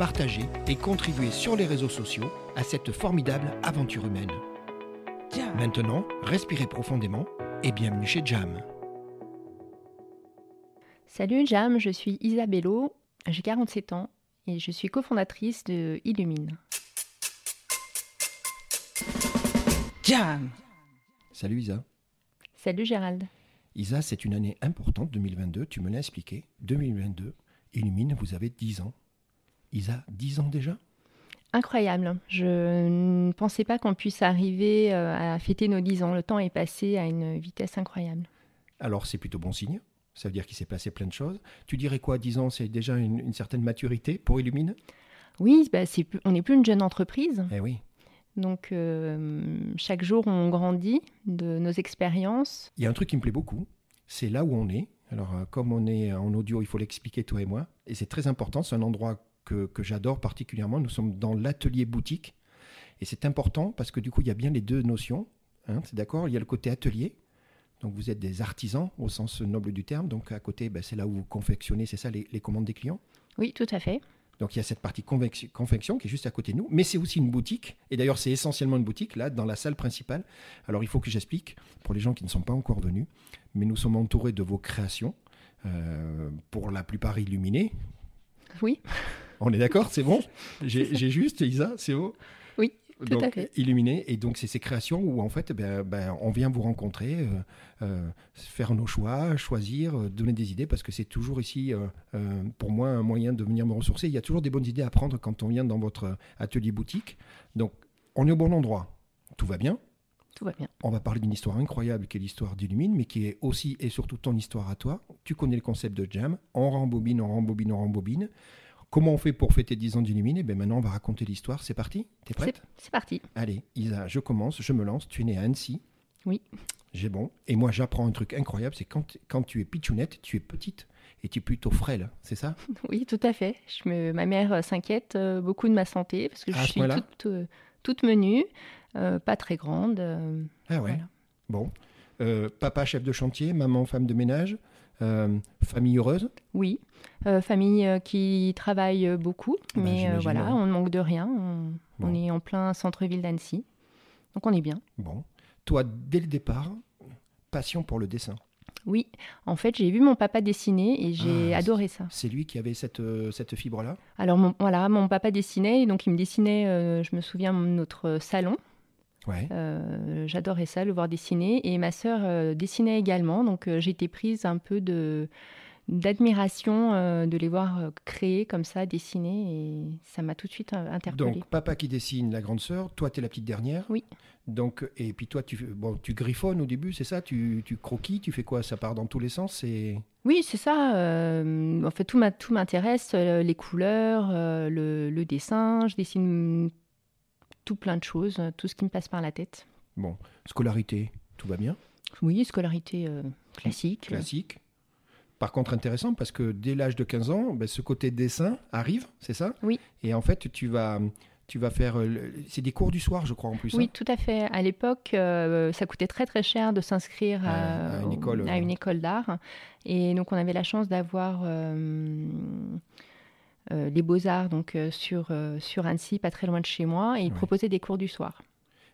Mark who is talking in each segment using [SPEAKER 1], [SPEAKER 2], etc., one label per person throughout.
[SPEAKER 1] partagez et contribuez sur les réseaux sociaux à cette formidable aventure humaine. Maintenant, respirez profondément et bienvenue chez Jam.
[SPEAKER 2] Salut Jam, je suis Isabello, j'ai 47 ans et je suis cofondatrice de Illumine.
[SPEAKER 1] Jam Salut Isa.
[SPEAKER 2] Salut Gérald.
[SPEAKER 1] Isa, c'est une année importante, 2022, tu me l'as expliqué. 2022, Illumine, vous avez 10 ans. Isa, 10 ans déjà?
[SPEAKER 2] Incroyable. Je ne pensais pas qu'on puisse arriver euh, à fêter nos 10 ans. Le temps est passé à une vitesse incroyable.
[SPEAKER 1] Alors c'est plutôt bon signe. Ça veut dire qu'il s'est passé plein de choses. Tu dirais quoi, 10 ans, c'est déjà une, certaine maturité pour Illumine?
[SPEAKER 2] Oui, bah on n'est plus une jeune entreprise.
[SPEAKER 1] Eh oui.
[SPEAKER 2] Donc euh, chaque jour, on grandit de nos expériences.
[SPEAKER 1] Il y a un truc qui me plaît beaucoup, c'est là où on est. Alors euh, comme on est en audio, il faut l'expliquer toi et moi. Et c'est très important, c'est un endroit que, que j'adore particulièrement. Nous sommes dans l'atelier boutique. Et c'est important parce que du coup, il y a bien les deux notions. Hein, c'est d'accord? Il y a le côté atelier. Donc vous êtes des artisans au sens noble du terme. Donc à côté, ben, c'est là où vous confectionnez, c'est ça, les, les commandes des clients?
[SPEAKER 2] Oui, tout à fait.
[SPEAKER 1] Donc il y a cette partie confection qui est juste à côté de nous, mais c'est aussi une boutique. Et d'ailleurs, c'est essentiellement une boutique, là, dans la salle principale. Alors il faut que j'explique, pour les gens qui ne sont pas encore venus, mais nous sommes entourés de vos créations, euh, pour la plupart illuminées.
[SPEAKER 2] Oui.
[SPEAKER 1] On est d'accord, c'est bon J'ai juste, Isa, c'est haut
[SPEAKER 2] Oui
[SPEAKER 1] donc, illuminé. Et donc, c'est ces créations où, en fait, ben, ben, on vient vous rencontrer, euh, euh, faire nos choix, choisir, euh, donner des idées, parce que c'est toujours ici, pour moi, un moyen de venir me ressourcer. Il y a toujours des bonnes idées à prendre quand on vient dans votre atelier boutique. Donc, on est au bon endroit. Tout va bien.
[SPEAKER 2] Tout va bien.
[SPEAKER 1] On va parler d'une histoire incroyable qui est l'histoire d'Illumine, mais qui est aussi et surtout ton histoire à toi. Tu connais le concept de jam. On rembobine, on rembobine, on rembobine. Comment on fait pour fêter 10 ans d'Illumine? Ben Maintenant, on va raconter l'histoire. C'est parti? T'es prête?
[SPEAKER 2] C'est parti.
[SPEAKER 1] Allez, Isa, je commence, je me lance. Tu es née à Annecy.
[SPEAKER 2] Oui.
[SPEAKER 1] J'ai bon. Et moi, j'apprends un truc incroyable c'est quand, quand tu es pitchounette, tu es petite et tu es plutôt frêle, c'est ça?
[SPEAKER 2] Oui, tout à fait. Je me... Ma mère euh, s'inquiète euh, beaucoup de ma santé parce que je suis toute, euh, toute, menue, pas très grande.
[SPEAKER 1] ah ouais Bon. papa chef de chantier, maman femme de ménage, famille heureuse
[SPEAKER 2] Oui. Euh, famille euh, qui travaille beaucoup, bah, mais euh, voilà, on ne manque de rien. On, est en plein centre-ville d'Annecy, donc on est bien.
[SPEAKER 1] Bon. Toi, dès le départ, passion pour le dessin
[SPEAKER 2] oui, en fait, j'ai vu mon papa dessiner et j'ai ah, adoré ça.
[SPEAKER 1] C'est lui qui avait cette, cette fibre-là?
[SPEAKER 2] Alors, voilà, mon papa dessinait, donc il me dessinait, je me souviens, notre salon.
[SPEAKER 1] Ouais.
[SPEAKER 2] J'adorais ça, le voir dessiner. Et ma sœur dessinait également, donc j'étais prise un peu de d'admiration euh, de les voir euh, créer comme ça, dessiner, et ça m'a tout de suite euh, interpellée.
[SPEAKER 1] Donc, papa qui dessine la grande sœur, toi, tu es la petite dernière
[SPEAKER 2] Oui.
[SPEAKER 1] Donc, et puis toi, tu, bon, tu griffonnes au début, c'est ça? Tu, tu croquis, tu fais quoi? Ça part dans tous les sens
[SPEAKER 2] Oui, c'est ça. en fait, tout m'intéresse, les couleurs, le, le, dessin, je dessine tout plein de choses, tout ce qui me passe par la tête.
[SPEAKER 1] Bon, scolarité, tout va bien
[SPEAKER 2] Oui, scolarité classique.
[SPEAKER 1] Classique par contre, intéressant parce que dès l'âge de 15 ans, ben, ce côté dessin arrive, c'est ça?
[SPEAKER 2] Oui.
[SPEAKER 1] Et en fait, tu vas, tu vas faire. Euh, c'est des cours du soir, je crois, en plus.
[SPEAKER 2] Oui,
[SPEAKER 1] hein.
[SPEAKER 2] tout à fait. À l'époque, euh, ça coûtait très très cher de s'inscrire à, une école, à une école d'art. Et donc, on avait la chance d'avoir. Euh, les beaux-arts donc sur, sur Annecy, pas très loin de chez moi, et ils proposaient des cours du soir.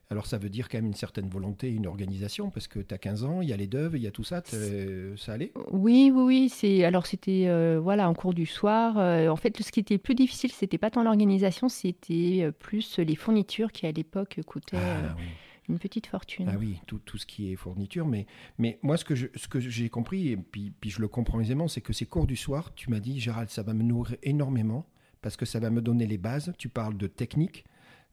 [SPEAKER 1] Alors ça veut dire quand même une certaine volonté, une organisation, parce que tu as 15 ans, il y a les deuves, il y a tout ça, ça allait?
[SPEAKER 2] Oui, oui, oui. C'est, alors c'était euh, voilà, en cours du soir. Euh, en fait, ce qui était plus difficile, c'était pas tant l'organisation, c'était euh, plus les fournitures qui à l'époque coûtaient ah, une petite fortune.
[SPEAKER 1] Ah oui, tout, tout, ce qui est fourniture. Mais, mais moi, ce que, j'ai compris, et puis, puis je le comprends aisément, c'est que ces cours du soir, tu m'as dit, Gérald, ça va me nourrir énormément, parce que ça va me donner les bases. Tu parles de technique,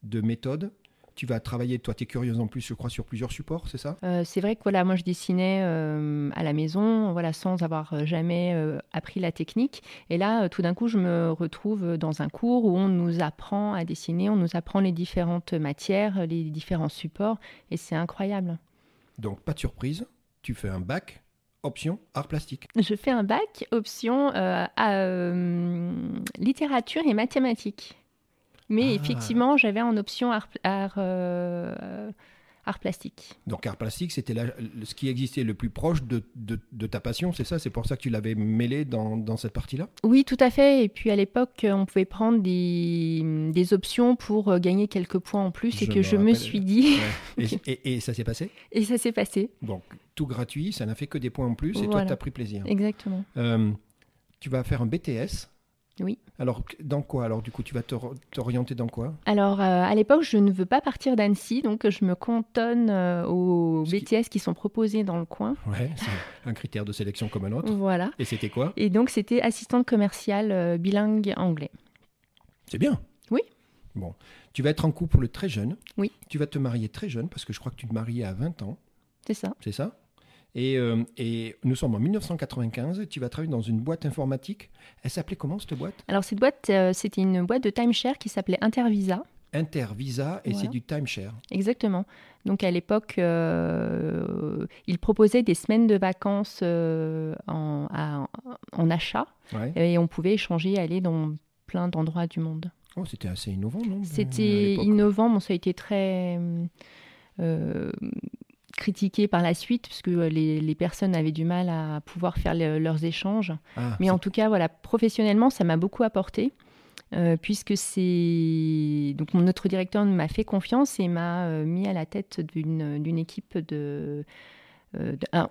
[SPEAKER 1] de méthode, tu vas travailler, toi, tu es curieuse en plus, je crois, sur plusieurs supports, c'est ça?
[SPEAKER 2] Euh, C'est vrai que voilà, moi, je dessinais euh, à la maison, voilà, sans avoir euh, jamais appris la technique. Et là, tout d'un coup, je me retrouve dans un cours où on nous apprend à dessiner, on nous apprend les différentes matières, les différents supports, et c'est incroyable.
[SPEAKER 1] Donc, pas de surprise, tu fais un bac option art plastique.
[SPEAKER 2] Je fais un bac option à littérature et mathématiques. Mais ah. effectivement, j'avais en option art, euh, art, plastique.
[SPEAKER 1] Donc art plastique, c'était ce qui existait le plus proche de, de, ta passion, c'est ça? C'est pour ça que tu l'avais mêlé dans, dans cette partie-là?
[SPEAKER 2] Oui, tout à fait. Et puis à l'époque, on pouvait prendre des, des, options pour euh, gagner quelques points en plus et que je me suis dit...
[SPEAKER 1] et, et, ça s'est passé?
[SPEAKER 2] Et ça s'est passé.
[SPEAKER 1] Donc tout gratuit, ça n'a fait que des points en plus et toi, tu as pris plaisir.
[SPEAKER 2] Exactement. Euh,
[SPEAKER 1] tu vas faire un BTS
[SPEAKER 2] oui.
[SPEAKER 1] Alors, dans quoi Alors, du coup, tu vas t'orienter dans quoi?
[SPEAKER 2] Alors, euh, à l'époque, je ne veux pas partir d'Annecy, donc je me cantonne euh, aux BTS qui... sont proposés dans le coin.
[SPEAKER 1] Ouais, c'est un critère de sélection comme un autre.
[SPEAKER 2] Voilà.
[SPEAKER 1] Et c'était quoi?
[SPEAKER 2] Et donc, c'était assistante commerciale euh, bilingue anglais.
[SPEAKER 1] C'est bien.
[SPEAKER 2] Oui.
[SPEAKER 1] Bon. Tu vas être en couple très jeune.
[SPEAKER 2] Oui.
[SPEAKER 1] Tu vas te marier très jeune, parce que je crois que tu te mariais à 20 ans.
[SPEAKER 2] C'est ça.
[SPEAKER 1] C'est ça? Euh, et, nous sommes en 1995. Tu vas travailler dans une boîte informatique. Elle s'appelait comment cette boîte?
[SPEAKER 2] Alors cette boîte, euh, c'était une boîte de timeshare qui s'appelait Intervisa.
[SPEAKER 1] Intervisa et c'est du timeshare.
[SPEAKER 2] Exactement. Donc à l'époque, euh, ils proposaient des semaines de vacances euh, en, en, achat et on pouvait échanger, aller dans plein d'endroits du monde.
[SPEAKER 1] Oh, c'était assez innovant, non?
[SPEAKER 2] C'était innovant, bon, ça a été très critiqué par la suite, parce que euh, les, personnes avaient du mal à pouvoir faire leurs échanges. Ah, Mais en tout cas, voilà, professionnellement, ça m'a beaucoup apporté. Euh, puisque c'est donc mon autre directeur m'a fait confiance et m'a euh, mis à la tête d'une équipe de,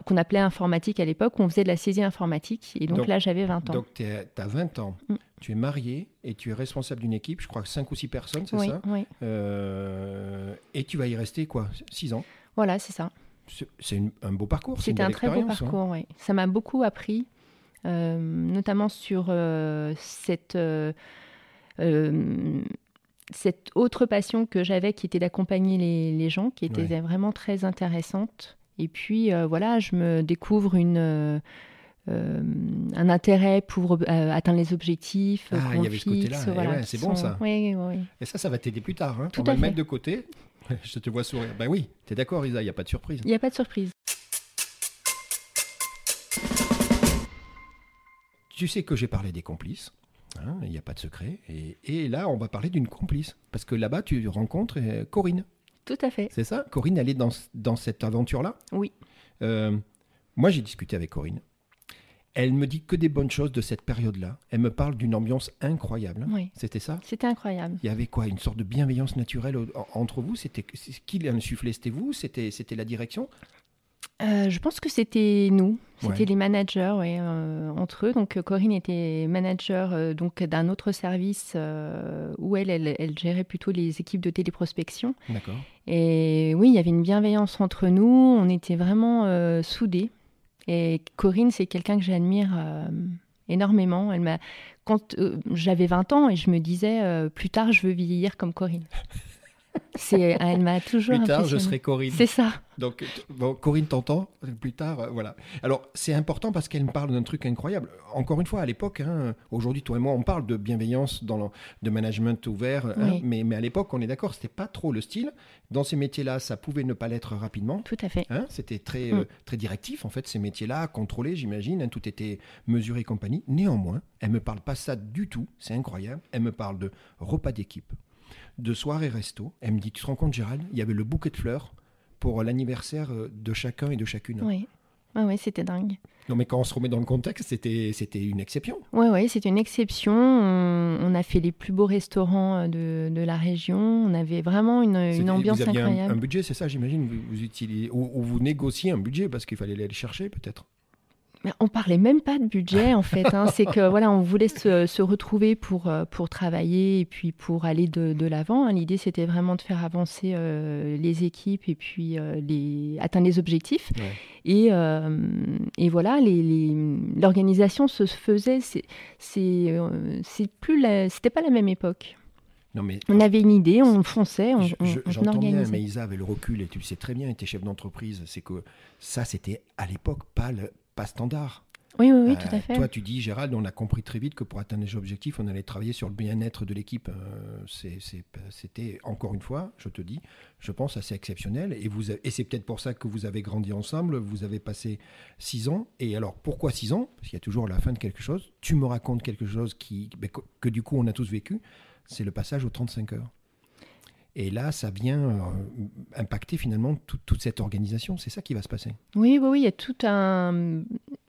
[SPEAKER 2] qu'on appelait informatique à l'époque, on faisait de la saisie informatique. Et donc, là, j'avais 20 ans.
[SPEAKER 1] Donc, tu as 20 ans, mm. tu es marié et tu es responsable d'une équipe, je crois 5 ou 6 personnes, c'est ça?
[SPEAKER 2] Oui.
[SPEAKER 1] et tu vas y rester quoi? 6 ans?
[SPEAKER 2] Voilà, c'est ça.
[SPEAKER 1] C'est un beau parcours.
[SPEAKER 2] C'était un très beau hein. parcours, oui. Ça m'a beaucoup appris, euh, notamment sur euh, cette, euh, cette autre passion que j'avais qui était d'accompagner les, gens, qui était vraiment très intéressante. Et puis, voilà, je me découvre une. un intérêt pour atteindre les objectifs.
[SPEAKER 1] Ah, il y avait ce côté-là. Voilà, c'est bon ça.
[SPEAKER 2] Oui, oui.
[SPEAKER 1] Et ça, ça va t'aider plus tard. Hein.
[SPEAKER 2] Tout
[SPEAKER 1] On va le mettre de côté. Je te vois sourire. Ben oui, tu es d'accord, Isa, il n'y a pas de surprise.
[SPEAKER 2] Il n'y a pas de surprise.
[SPEAKER 1] Tu sais que j'ai parlé des complices. Hein, il n'y a pas de secret. Et, là, on va parler d'une complice. Parce que là-bas, tu rencontres euh, Corinne.
[SPEAKER 2] Tout à fait.
[SPEAKER 1] C'est ça? Corinne, elle est dans, dans cette aventure-là?
[SPEAKER 2] Oui.
[SPEAKER 1] Euh, moi, j'ai discuté avec Corinne. Elle me dit que des bonnes choses de cette période-là. Elle me parle d'une ambiance incroyable.
[SPEAKER 2] Oui.
[SPEAKER 1] C'était ça?
[SPEAKER 2] C'était incroyable.
[SPEAKER 1] Il y avait quoi? Une sorte de bienveillance naturelle entre vous? C'était qui l'insufflait C'était vous? C'était c'était la direction?
[SPEAKER 2] Euh, je pense que c'était nous, c'était les managers euh, entre eux. Donc Corinne était manager euh, donc d'un autre service où elle, elle, elle, gérait plutôt les équipes de téléprospection.
[SPEAKER 1] D'accord.
[SPEAKER 2] Et oui, il y avait une bienveillance entre nous. On était vraiment soudés. Et Corinne, c'est quelqu'un que j'admire euh, énormément. Elle m'a, quand euh, j'avais 20 ans et je me disais, euh, plus tard, je veux vieillir comme Corinne. C'est, elle m'a toujours.
[SPEAKER 1] Plus tard, je serai Corinne.
[SPEAKER 2] C'est ça.
[SPEAKER 1] Donc, bon, Corinne t'entend plus tard, euh, voilà. Alors, c'est important parce qu'elle me parle d'un truc incroyable. Encore une fois, à l'époque, hein, aujourd'hui, toi et moi, on parle de bienveillance, dans le, de management ouvert, hein, mais, mais à l'époque, on est d'accord, c'était pas trop le style. Dans ces métiers-là, ça pouvait ne pas l'être rapidement.
[SPEAKER 2] Tout à fait.
[SPEAKER 1] Hein, c'était très, mm. euh, très directif, en fait, ces métiers-là, contrôlés, j'imagine, tout était mesuré et compagnie. Néanmoins, elle me parle pas ça du tout, c'est incroyable. Elle me parle de repas d'équipe de soirée resto. Elle me dit, tu te rends compte Gérald, il y avait le bouquet de fleurs pour l'anniversaire euh, de chacun et de chacune.
[SPEAKER 2] Oui. Ouais, ouais, c'était dingue.
[SPEAKER 1] Non, mais quand on se remet dans le contexte, c'était, c'était une exception.
[SPEAKER 2] Oui, ouais, c'était une exception. On, a fait les plus beaux restaurants euh, de, de la région. On avait vraiment une, une ambiance
[SPEAKER 1] vous aviez
[SPEAKER 2] incroyable.
[SPEAKER 1] Un, un budget, c'est ça, j'imagine vous, vous utilisez, ou, ou, vous négociez un budget parce qu'il fallait aller le chercher, peut-être
[SPEAKER 2] on parlait même pas de budget en fait. Hein. C'est que voilà, on voulait se, se, retrouver pour, euh, pour travailler et puis pour aller de, de l'avant. Hein. L'idée c'était vraiment de faire avancer euh, les équipes et puis euh, les, atteindre les objectifs.
[SPEAKER 1] Ouais.
[SPEAKER 2] Et, euh, et, voilà, l'organisation se faisait. C'est plus, c'était pas la même époque.
[SPEAKER 1] Non mais,
[SPEAKER 2] on avait une idée, on fonçait, on,
[SPEAKER 1] je, je,
[SPEAKER 2] on,
[SPEAKER 1] J'entends
[SPEAKER 2] organisait.
[SPEAKER 1] bien, mais Isa avait le recul et tu le sais très bien, était chef d'entreprise. C'est que ça, c'était à l'époque pas, le, pas standard.
[SPEAKER 2] Oui, oui, oui, euh, tout à fait.
[SPEAKER 1] Toi, tu dis, Gérald, on a compris très vite que pour atteindre les objectifs, on allait travailler sur le bien-être de l'équipe. Euh, C'était, encore une fois, je te dis, je pense assez exceptionnel. Et, vous, et c'est peut-être pour ça que vous avez grandi ensemble. Vous avez passé six ans. Et alors, pourquoi six ans? Parce qu'il y a toujours la fin de quelque chose. Tu me racontes quelque chose qui, ben, que, que, du coup, on a tous vécu. C'est le passage aux 35 heures. Et là, ça vient euh, impacter finalement tout, toute cette organisation. C'est ça qui va se passer.
[SPEAKER 2] Oui, oui, oui. Il y a tout un.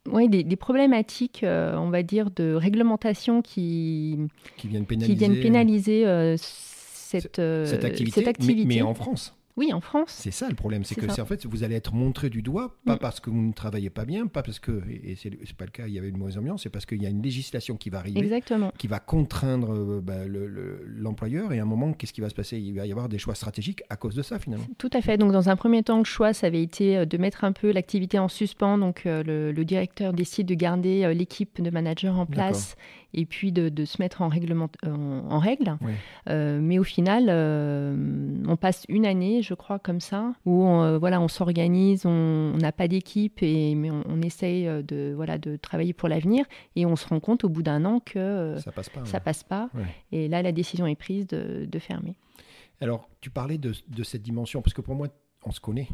[SPEAKER 2] Oui, des, des problématiques, euh, on va dire, de réglementation qui,
[SPEAKER 1] qui viennent pénaliser,
[SPEAKER 2] qui viennent pénaliser euh, cette,
[SPEAKER 1] cette, activité,
[SPEAKER 2] cette activité.
[SPEAKER 1] Mais, mais en France.
[SPEAKER 2] Oui, en France.
[SPEAKER 1] C'est ça le problème, c'est que c'est en fait vous allez être montré du doigt, pas mmh. parce que vous ne travaillez pas bien, pas parce que et c'est pas le cas, il y avait une mauvaise ambiance, c'est parce qu'il y a une législation qui va arriver,
[SPEAKER 2] Exactement.
[SPEAKER 1] qui va contraindre euh, bah, l'employeur le, le, et à un moment qu'est-ce qui va se passer? Il va y avoir des choix stratégiques à cause de ça finalement.
[SPEAKER 2] Tout à fait. Donc dans un premier temps, le choix ça avait été de mettre un peu l'activité en suspens. Donc euh, le, le, directeur décide de garder euh, l'équipe de managers en place et puis de, de, se mettre en, règlement, en, en règle.
[SPEAKER 1] Oui.
[SPEAKER 2] Euh, mais au final, euh, on passe une année, je crois, comme ça, où on, euh, voilà, on s'organise, on n'a pas d'équipe, et mais on, on, essaye de, voilà, de travailler pour l'avenir, et on se rend compte au bout d'un an que
[SPEAKER 1] ça passe pas.
[SPEAKER 2] Ça
[SPEAKER 1] ouais.
[SPEAKER 2] passe pas
[SPEAKER 1] ouais.
[SPEAKER 2] Et là, la décision est prise de, de fermer.
[SPEAKER 1] Alors, tu parlais de, de cette dimension, parce que pour moi, on se connaît,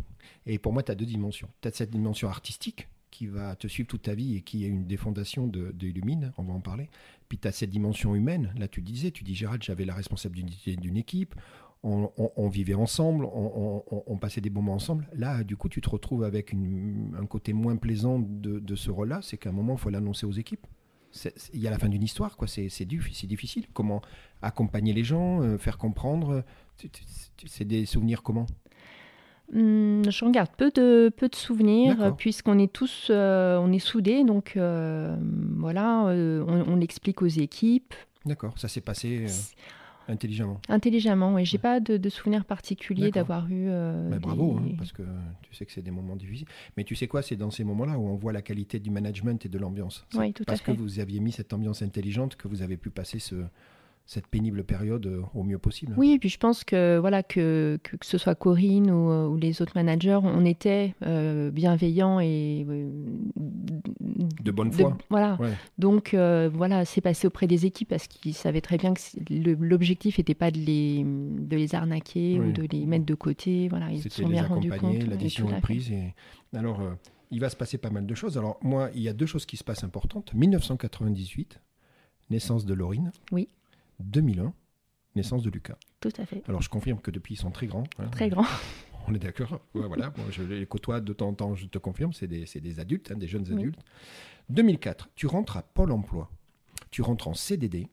[SPEAKER 1] et pour moi, tu as deux dimensions. Tu as cette dimension artistique, qui va te suivre toute ta vie et qui est une des fondations de, de Illumine, on va en parler. Puis tu as cette dimension humaine, là tu disais, tu dis Gérald, j'avais la responsabilité d'une équipe, on, on, on, vivait ensemble, on, on, passait des moments ensemble. Là, du coup, tu te retrouves avec une, un côté moins plaisant de, de ce rôle-là, c'est qu'à un moment, il faut l'annoncer aux équipes. Il y a la fin d'une histoire, quoi. C'est difficile. Comment accompagner les gens, euh, faire comprendre C'est des souvenirs comment
[SPEAKER 2] Hum, je regarde peu de, peu de souvenirs puisqu'on est tous euh, on est soudés donc euh, voilà euh, on, on l'explique aux équipes.
[SPEAKER 1] D'accord, ça s'est passé intelligemment.
[SPEAKER 2] Intelligemment, oui. J'ai ouais. pas de, de souvenirs particuliers d'avoir eu.
[SPEAKER 1] Mais des... bravo, hein, parce que tu sais que c'est des moments difficiles. Mais tu sais quoi, c'est dans ces moments-là où on voit la qualité du management et de l'ambiance.
[SPEAKER 2] Oui, tout
[SPEAKER 1] parce
[SPEAKER 2] à fait.
[SPEAKER 1] que vous aviez mis cette ambiance intelligente que vous avez pu passer ce, cette pénible période euh, au mieux possible.
[SPEAKER 2] Oui, et puis je pense que voilà que, que, que ce soit Corinne ou, ou, les autres managers, on était euh, bienveillants et euh,
[SPEAKER 1] de bonne foi.
[SPEAKER 2] De, voilà. Ouais. Donc euh, voilà, c'est passé auprès des équipes parce qu'ils savaient très bien que l'objectif n'était pas de les de les arnaquer
[SPEAKER 1] oui.
[SPEAKER 2] ou de les mettre de côté. Voilà, ils se sont bien rendus compte.
[SPEAKER 1] La décision est prise. Et... Alors, euh, il va se passer pas mal de choses. Alors moi, il y a deux choses qui se passent importantes. 1998, naissance de Laurine.
[SPEAKER 2] Oui.
[SPEAKER 1] 2001, naissance de Lucas.
[SPEAKER 2] Tout à fait.
[SPEAKER 1] Alors je confirme que depuis ils sont très grands.
[SPEAKER 2] Hein. Très grands.
[SPEAKER 1] On est d'accord. Ouais, voilà, je les côtoie de temps en temps, je te confirme, c'est des, des, adultes, hein, des jeunes adultes. Oui. 2004, tu rentres à Pôle emploi. Tu rentres en CDD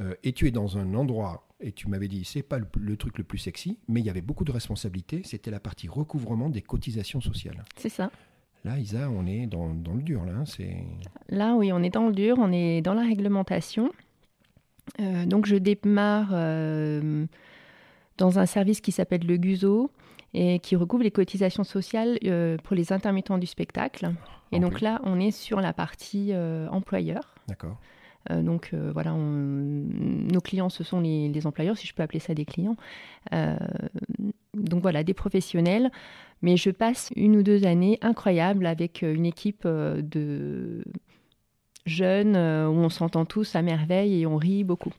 [SPEAKER 1] euh, et tu es dans un endroit, et tu m'avais dit, c'est pas le, le, truc le plus sexy, mais il y avait beaucoup de responsabilités. C'était la partie recouvrement des cotisations sociales.
[SPEAKER 2] C'est ça.
[SPEAKER 1] Là, Isa, on est dans, dans le dur. Là, hein,
[SPEAKER 2] là, oui, on est dans le dur, on est dans la réglementation. Euh, donc je démarre euh, dans un service qui s'appelle le GUSO et qui recouvre les cotisations sociales euh, pour les intermittents du spectacle. Et donc là, on est sur la partie employeur.
[SPEAKER 1] D'accord.
[SPEAKER 2] Donc voilà, on, nos clients, ce sont les, les, employeurs, si je peux appeler ça des clients. Donc voilà, des professionnels. Mais je passe une ou deux années incroyables avec une équipe de jeunes euh, où on s'entend tous à merveille et on rit beaucoup.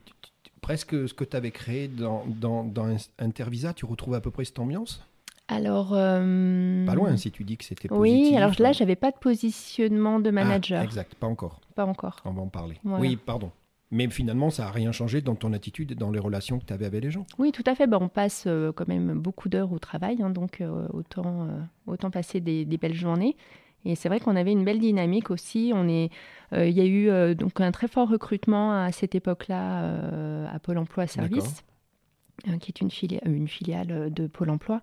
[SPEAKER 1] Presque ce que tu avais créé dans, dans, dans, Intervisa, tu retrouves à peu près cette ambiance?
[SPEAKER 2] Alors, euh...
[SPEAKER 1] pas loin si tu dis que c'était
[SPEAKER 2] positif. Oui, alors là, j'avais pas de positionnement de manager.
[SPEAKER 1] Ah, exact, pas encore.
[SPEAKER 2] Pas encore.
[SPEAKER 1] On va en parler.
[SPEAKER 2] Voilà.
[SPEAKER 1] Oui, pardon. Mais finalement, ça n'a rien changé dans ton attitude et dans les relations que tu avais avec les gens?
[SPEAKER 2] Oui, tout à fait. Ben, on passe euh, quand même beaucoup d'heures au travail, hein, donc euh, autant, autant passer des, des, belles journées. Et c'est vrai qu'on avait une belle dynamique aussi. On est, il y a eu donc un très fort recrutement à cette époque-là à Pôle Emploi Service, qui est une, une filiale de Pôle Emploi.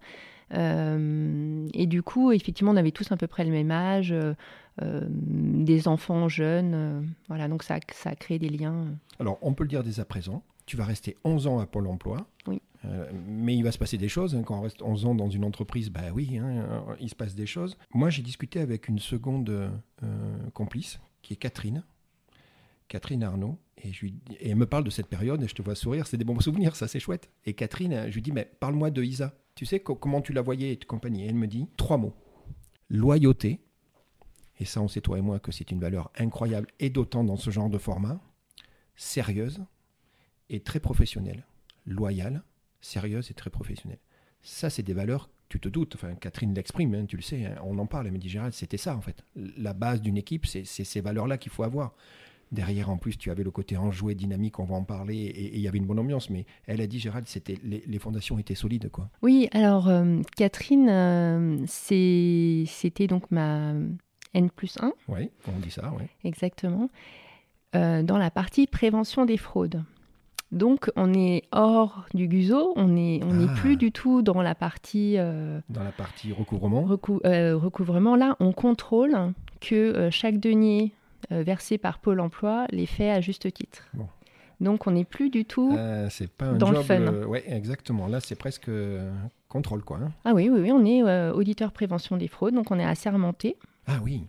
[SPEAKER 2] et du coup, effectivement, on avait tous à peu près le même âge. des enfants jeunes. voilà, donc ça, ça a créé des liens.
[SPEAKER 1] Alors, on peut le dire dès à présent, tu vas rester 11 ans à Pôle emploi.
[SPEAKER 2] Oui.
[SPEAKER 1] Euh, mais il va se passer des choses. Hein. quand on reste 11 ans dans une entreprise, bah oui, hein, il se passe des choses. Moi, j'ai discuté avec une seconde euh, complice, qui est Catherine. Catherine Arnaud. Et, je lui, et elle me parle de cette période, et je te vois sourire, c'est des bons souvenirs, ça c'est chouette. Et Catherine, je lui dis, mais parle-moi de Isa. Tu sais comment tu la voyais et compagnie. Et elle me dit trois mots. Loyauté. Et ça, on sait toi et moi que c'est une valeur incroyable, et d'autant dans ce genre de format. Sérieuse et très professionnelle. Loyale, sérieuse et très professionnelle. Ça, c'est des valeurs, tu te doutes, enfin, Catherine l'exprime, hein, tu le sais, hein, on en parle, elle me dit Gérald, c'était ça en fait. La base d'une équipe, c'est ces valeurs-là qu'il faut avoir. Derrière, en plus, tu avais le côté enjoué, dynamique, on va en parler, et il y avait une bonne ambiance. Mais elle a dit, Gérald, c'était les, fondations étaient solides, quoi.
[SPEAKER 2] Oui, alors euh, Catherine, euh, c'était donc ma N plus 1.
[SPEAKER 1] Oui, on dit ça, oui.
[SPEAKER 2] Exactement. Euh, dans la partie prévention des fraudes. Donc on est hors du guzo, on n'est on ah. plus du tout dans la partie...
[SPEAKER 1] Euh, dans la partie recouvrement
[SPEAKER 2] euh, Recouvrement, là, on contrôle que euh, chaque denier versé par Pôle Emploi les fait à juste titre. Donc on n'est plus du tout
[SPEAKER 1] c'est pas un
[SPEAKER 2] dans
[SPEAKER 1] le
[SPEAKER 2] fun.
[SPEAKER 1] Oui, exactement. Là, c'est presque contrôle, quoi. Hein.
[SPEAKER 2] Ah oui, oui, oui, on est auditeur prévention des fraudes, donc on est assermenté.
[SPEAKER 1] Ah oui.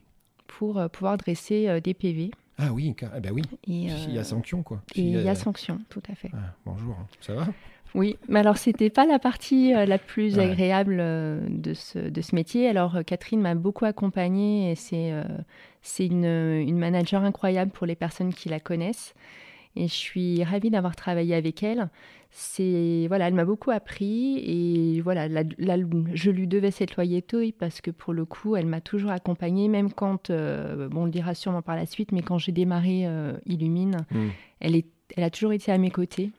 [SPEAKER 2] Pour pouvoir dresser des PV.
[SPEAKER 1] Ah oui, eh ben oui. il y a sanction, quoi.
[SPEAKER 2] Et il y a sanction, tout à fait.
[SPEAKER 1] Ah, bonjour, ça va?
[SPEAKER 2] Oui, mais alors c'était pas la partie euh, la plus agréable euh, de, ce, de ce métier. Alors euh, Catherine m'a beaucoup accompagnée et c'est c'est une, une manager incroyable pour les personnes qui la connaissent. Et je suis ravie d'avoir travaillé avec elle c'est voilà, elle m'a beaucoup appris et voilà, je lui devais cette loyauté parce que pour le coup, elle m'a toujours accompagnée, même quand, euh, bon, on le dira sûrement par la suite, mais quand j'ai démarré euh, Illumine, hmm. elle, est, elle a toujours été à mes côtés.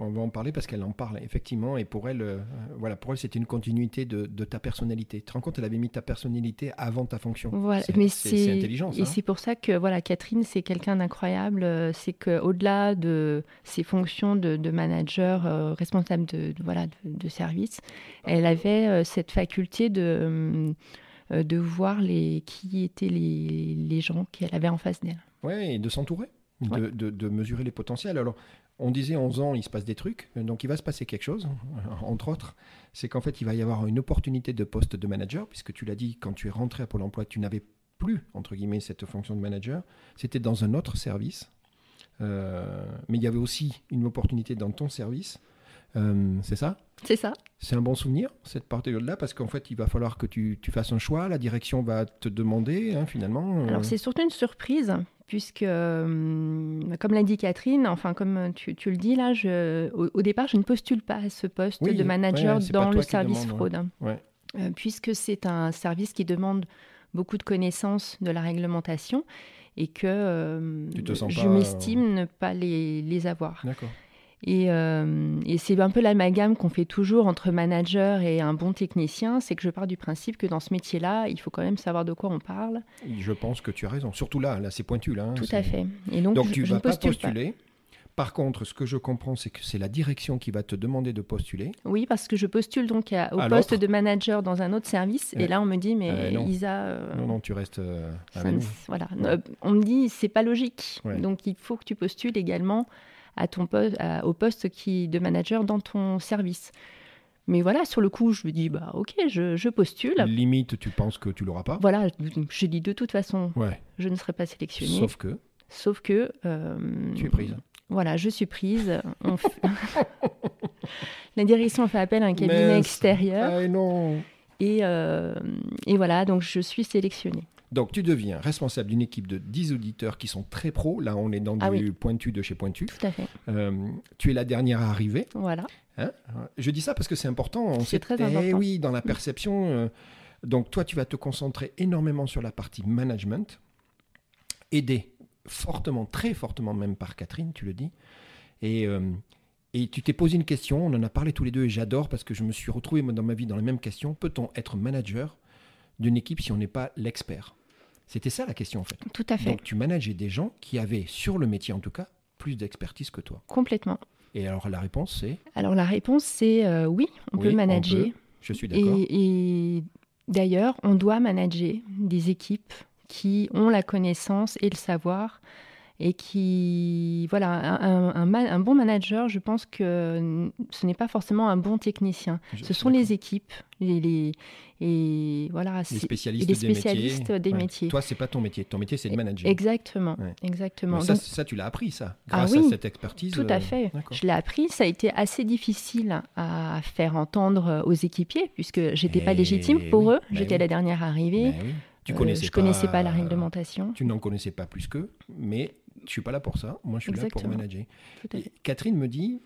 [SPEAKER 1] On va en parler parce qu'elle en parle effectivement et pour elle, euh, voilà, pour elle c'était une continuité de, ta personnalité. Tu te rends compte, elle avait mis ta personnalité avant ta fonction.
[SPEAKER 2] Voilà, mais c'est intelligent. et c'est pour ça que voilà, Catherine c'est quelqu'un d'incroyable. Euh, c'est que au-delà de ses fonctions de, manager euh, responsable de, voilà de, service, elle avait cette faculté de de voir les qui étaient les, les gens qu'elle avait en face d'elle.
[SPEAKER 1] Ouais, et de s'entourer. De, de, de, mesurer les potentiels. Alors, on disait 11 ans, il se passe des trucs, donc il va se passer quelque chose, entre autres, c'est qu'en fait, il va y avoir une opportunité de poste de manager, puisque tu l'as dit, quand tu es rentré à Pôle Emploi, tu n'avais plus, entre guillemets, cette fonction de manager, c'était dans un autre service, euh, mais il y avait aussi une opportunité dans ton service, euh, c'est ça?
[SPEAKER 2] C'est ça.
[SPEAKER 1] C'est un bon souvenir, cette période-là, parce qu'en fait, il va falloir que tu, fasses un choix, la direction va te demander, hein, finalement.
[SPEAKER 2] Alors, c'est surtout une surprise, puisque, euh, comme l'a dit Catherine, enfin comme tu, le dis là, je, au, départ, je ne postule pas à ce poste de manager dans le service fraude,
[SPEAKER 1] euh,
[SPEAKER 2] puisque c'est un service qui demande beaucoup de connaissances de la réglementation et que euh, je m'estime ne pas les, les avoir.
[SPEAKER 1] D'accord.
[SPEAKER 2] Euh, et, c'est un peu l'amalgame qu'on fait toujours entre manager et un bon technicien, c'est que je pars du principe que dans ce métier-là, il faut quand même savoir de quoi on parle.
[SPEAKER 1] Je pense que tu as raison, surtout là, là c'est pointu là. Hein,
[SPEAKER 2] Tout à fait. Et
[SPEAKER 1] donc, tu ne vas pas postuler. Par contre, ce que je comprends, c'est que c'est la direction qui va te demander de postuler.
[SPEAKER 2] Oui, parce que je postule donc au poste de manager dans un autre service. Et là, on me dit, mais
[SPEAKER 1] euh,
[SPEAKER 2] Isa.
[SPEAKER 1] Euh, non, non, tu restes.
[SPEAKER 2] voilà. on me dit, c'est pas logique. Donc, il faut que tu postules également à ton poste, au poste qui, de manager dans ton service. Mais voilà, sur le coup, je me dis, bah ok, je, postule.
[SPEAKER 1] Limite, tu penses que tu l'auras pas
[SPEAKER 2] Voilà, je dis de toute façon, je ne serai pas sélectionnée.
[SPEAKER 1] Sauf que
[SPEAKER 2] Sauf que... Euh,
[SPEAKER 1] tu es prise.
[SPEAKER 2] Voilà, je suis prise. La direction fait appel à un cabinet extérieur.
[SPEAKER 1] Ah, non.
[SPEAKER 2] Et, euh, et voilà, donc je suis sélectionnée.
[SPEAKER 1] Donc, tu deviens responsable d'une équipe de 10 auditeurs qui sont très pros. Là, on est dans ah du pointu de chez pointu.
[SPEAKER 2] Tout à fait.
[SPEAKER 1] Euh, tu es la dernière à arriver.
[SPEAKER 2] Voilà.
[SPEAKER 1] Hein Je dis ça parce que c'est important.
[SPEAKER 2] C'est très
[SPEAKER 1] eh
[SPEAKER 2] important.
[SPEAKER 1] oui, dans la perception. Euh, donc, toi, tu vas te concentrer énormément sur la partie management, aidé fortement, très fortement même par Catherine, tu le dis. Et, euh, Et tu t'es posé une question, on en a parlé tous les deux et j'adore parce que je me suis retrouvé dans ma vie dans la même question. Peut-on être manager d'une équipe si on n'est pas l'expert? C'était ça la question en fait.
[SPEAKER 2] Tout à fait.
[SPEAKER 1] Donc tu manageais des gens qui avaient, sur le métier en tout cas, plus d'expertise que toi.
[SPEAKER 2] Complètement.
[SPEAKER 1] Et alors la réponse c'est
[SPEAKER 2] Alors la réponse c'est euh, oui, on
[SPEAKER 1] Oui,
[SPEAKER 2] peut manager.
[SPEAKER 1] on peut. Je suis d'accord.
[SPEAKER 2] Et, et d'ailleurs, on doit manager des équipes qui ont la connaissance et le savoir et qui, voilà, un, bon manager, je pense que ce n'est pas forcément un bon technicien.
[SPEAKER 1] Je
[SPEAKER 2] Ce sont les équipes, les, les- et voilà,
[SPEAKER 1] Les spécialistes,
[SPEAKER 2] les
[SPEAKER 1] des métiers.
[SPEAKER 2] des
[SPEAKER 1] Ouais.
[SPEAKER 2] métiers.
[SPEAKER 1] Toi, c'est pas ton métier. Ton métier, c'est de manager.
[SPEAKER 2] Exactement,
[SPEAKER 1] Ouais.
[SPEAKER 2] exactement.
[SPEAKER 1] Ça,
[SPEAKER 2] Donc,
[SPEAKER 1] ça, tu l'as appris, ça,
[SPEAKER 2] Ah
[SPEAKER 1] grâce à
[SPEAKER 2] oui,
[SPEAKER 1] cette expertise.
[SPEAKER 2] tout
[SPEAKER 1] euh,
[SPEAKER 2] à fait.
[SPEAKER 1] d'accord.
[SPEAKER 2] Je l'ai appris. Ça a été assez difficile à faire entendre aux équipiers puisque j'étais pas
[SPEAKER 1] Eh
[SPEAKER 2] légitime pour
[SPEAKER 1] oui,
[SPEAKER 2] eux.
[SPEAKER 1] bah
[SPEAKER 2] J'étais
[SPEAKER 1] oui.
[SPEAKER 2] la dernière arrivée.
[SPEAKER 1] Oui. Tu
[SPEAKER 2] Euh,
[SPEAKER 1] connaissais
[SPEAKER 2] je
[SPEAKER 1] pas,
[SPEAKER 2] connaissais pas la réglementation.
[SPEAKER 1] Tu n'en connaissais pas plus qu'eux, mais je suis pas là pour ça. Moi, je suis là pour manager. Et. Catherine me dit,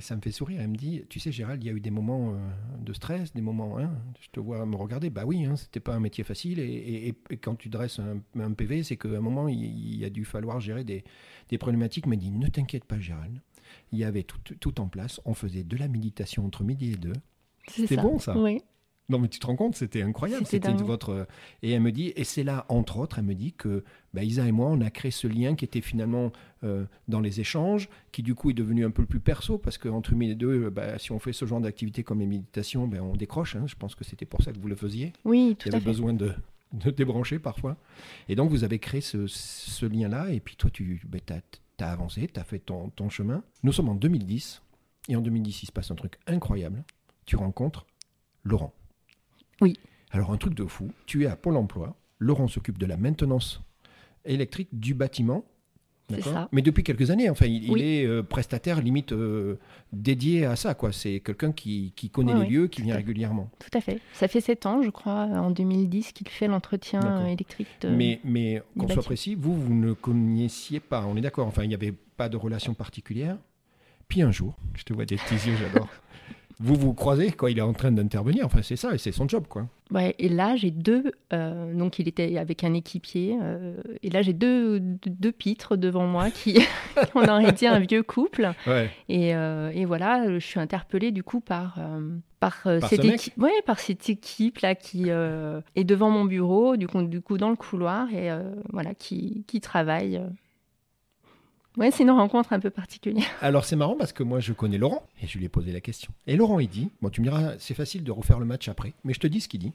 [SPEAKER 1] ça me fait sourire, elle me dit, tu sais Gérald, il y a eu des moments euh, de stress, des moments, hein, je te vois me regarder, bah oui, hein, c'était pas un métier facile, et, et- et- et quand tu dresses un, un PV, c'est qu'à un moment, il, il a dû falloir gérer des, des problématiques, mais dit, ne t'inquiète pas Gérald, il y avait tout, tout en place, on faisait de la méditation entre midi et deux. C'est bon, ça?
[SPEAKER 2] Oui.
[SPEAKER 1] Non, mais tu te rends compte, c'était incroyable.
[SPEAKER 2] C'était
[SPEAKER 1] votre. euh, Et elle me dit, et c'est là, entre autres, elle me dit que bah, Isa et moi, on a créé ce lien qui était finalement euh, dans les échanges, qui du coup est devenu un peu plus perso, parce qu'entre nous les deux, bah, si on fait ce genre d'activité comme les méditations, ben, on décroche. hein. Je pense que c'était pour ça que vous le faisiez.
[SPEAKER 2] Oui,
[SPEAKER 1] Il
[SPEAKER 2] tout
[SPEAKER 1] y
[SPEAKER 2] à
[SPEAKER 1] avait
[SPEAKER 2] fait.
[SPEAKER 1] besoin de, de débrancher parfois. Et donc, vous avez créé ce, ce lien-là, et puis toi, tu ben, as, avancé, tu as fait ton, ton chemin. Nous sommes en 2010, et en 2010, il se passe un truc incroyable. Tu rencontres Laurent.
[SPEAKER 2] Oui.
[SPEAKER 1] Alors, un truc de fou, tu es à Pôle emploi, Laurent s'occupe de la maintenance électrique du bâtiment.
[SPEAKER 2] Ça.
[SPEAKER 1] Mais depuis quelques années, enfin, il, est euh, prestataire limite euh, dédié à ça, quoi. C'est quelqu'un qui, qui connaît
[SPEAKER 2] Ouais,
[SPEAKER 1] les lieux, qui vient régulièrement.
[SPEAKER 2] Tout à fait. Ça fait sept ans, je crois, en 2010, qu'il fait l'entretien électrique. De...
[SPEAKER 1] Mais, mais qu'on soit précis, vous, vous ne connaissiez pas, on est d'accord, enfin, il n'y avait pas de relation particulière. Puis un jour, je te vois des petits yeux, j'adore. Vous vous croisez quand il est en train d'intervenir, enfin c'est ça, et c'est son job, quoi.
[SPEAKER 2] Ouais, et là, j'ai deux. euh, donc, il était avec un équipier. euh, et là, j'ai deux, deux, deux pitres devant moi qui. on aurait dit un vieux couple.
[SPEAKER 1] Ouais.
[SPEAKER 2] Et, euh, et voilà, je suis interpellée du coup par, par,
[SPEAKER 1] Par
[SPEAKER 2] cette équipe, ouais, par cette équipe là qui est devant mon bureau, du coup, du coup dans le couloir et voilà qui, qui travaille. Ouais, c'est une rencontre un peu particulière.
[SPEAKER 1] Alors c'est marrant parce que moi je connais Laurent, et je lui ai posé la question. Et Laurent, il dit, bon tu me diras, c'est facile de refaire le match après, mais je te dis ce qu'il dit.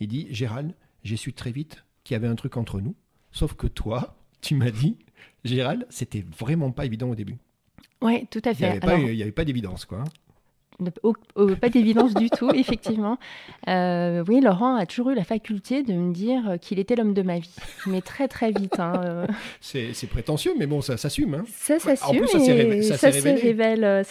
[SPEAKER 1] Il dit, Gérald, j'ai su très vite qu'il y avait un truc entre nous, sauf que toi, tu m'as dit, Gérald, c'était vraiment pas évident au début.
[SPEAKER 2] Ouais, tout à
[SPEAKER 1] Il n'y
[SPEAKER 2] fait.
[SPEAKER 1] avait, pas-
[SPEAKER 2] Alors,
[SPEAKER 1] il y avait pas d'évidence, quoi.
[SPEAKER 2] Ne- au- au- pas d'évidence du tout, effectivement. Euh, oui, Laurent a toujours eu la faculté de me dire qu'il était l'homme de ma vie, mais très très vite. hein, euh.
[SPEAKER 1] C'est prétentieux, mais bon, ça s'assume. Hein.
[SPEAKER 2] Ça s'assume
[SPEAKER 1] plus, ça s'est ça
[SPEAKER 2] ça
[SPEAKER 1] révélé.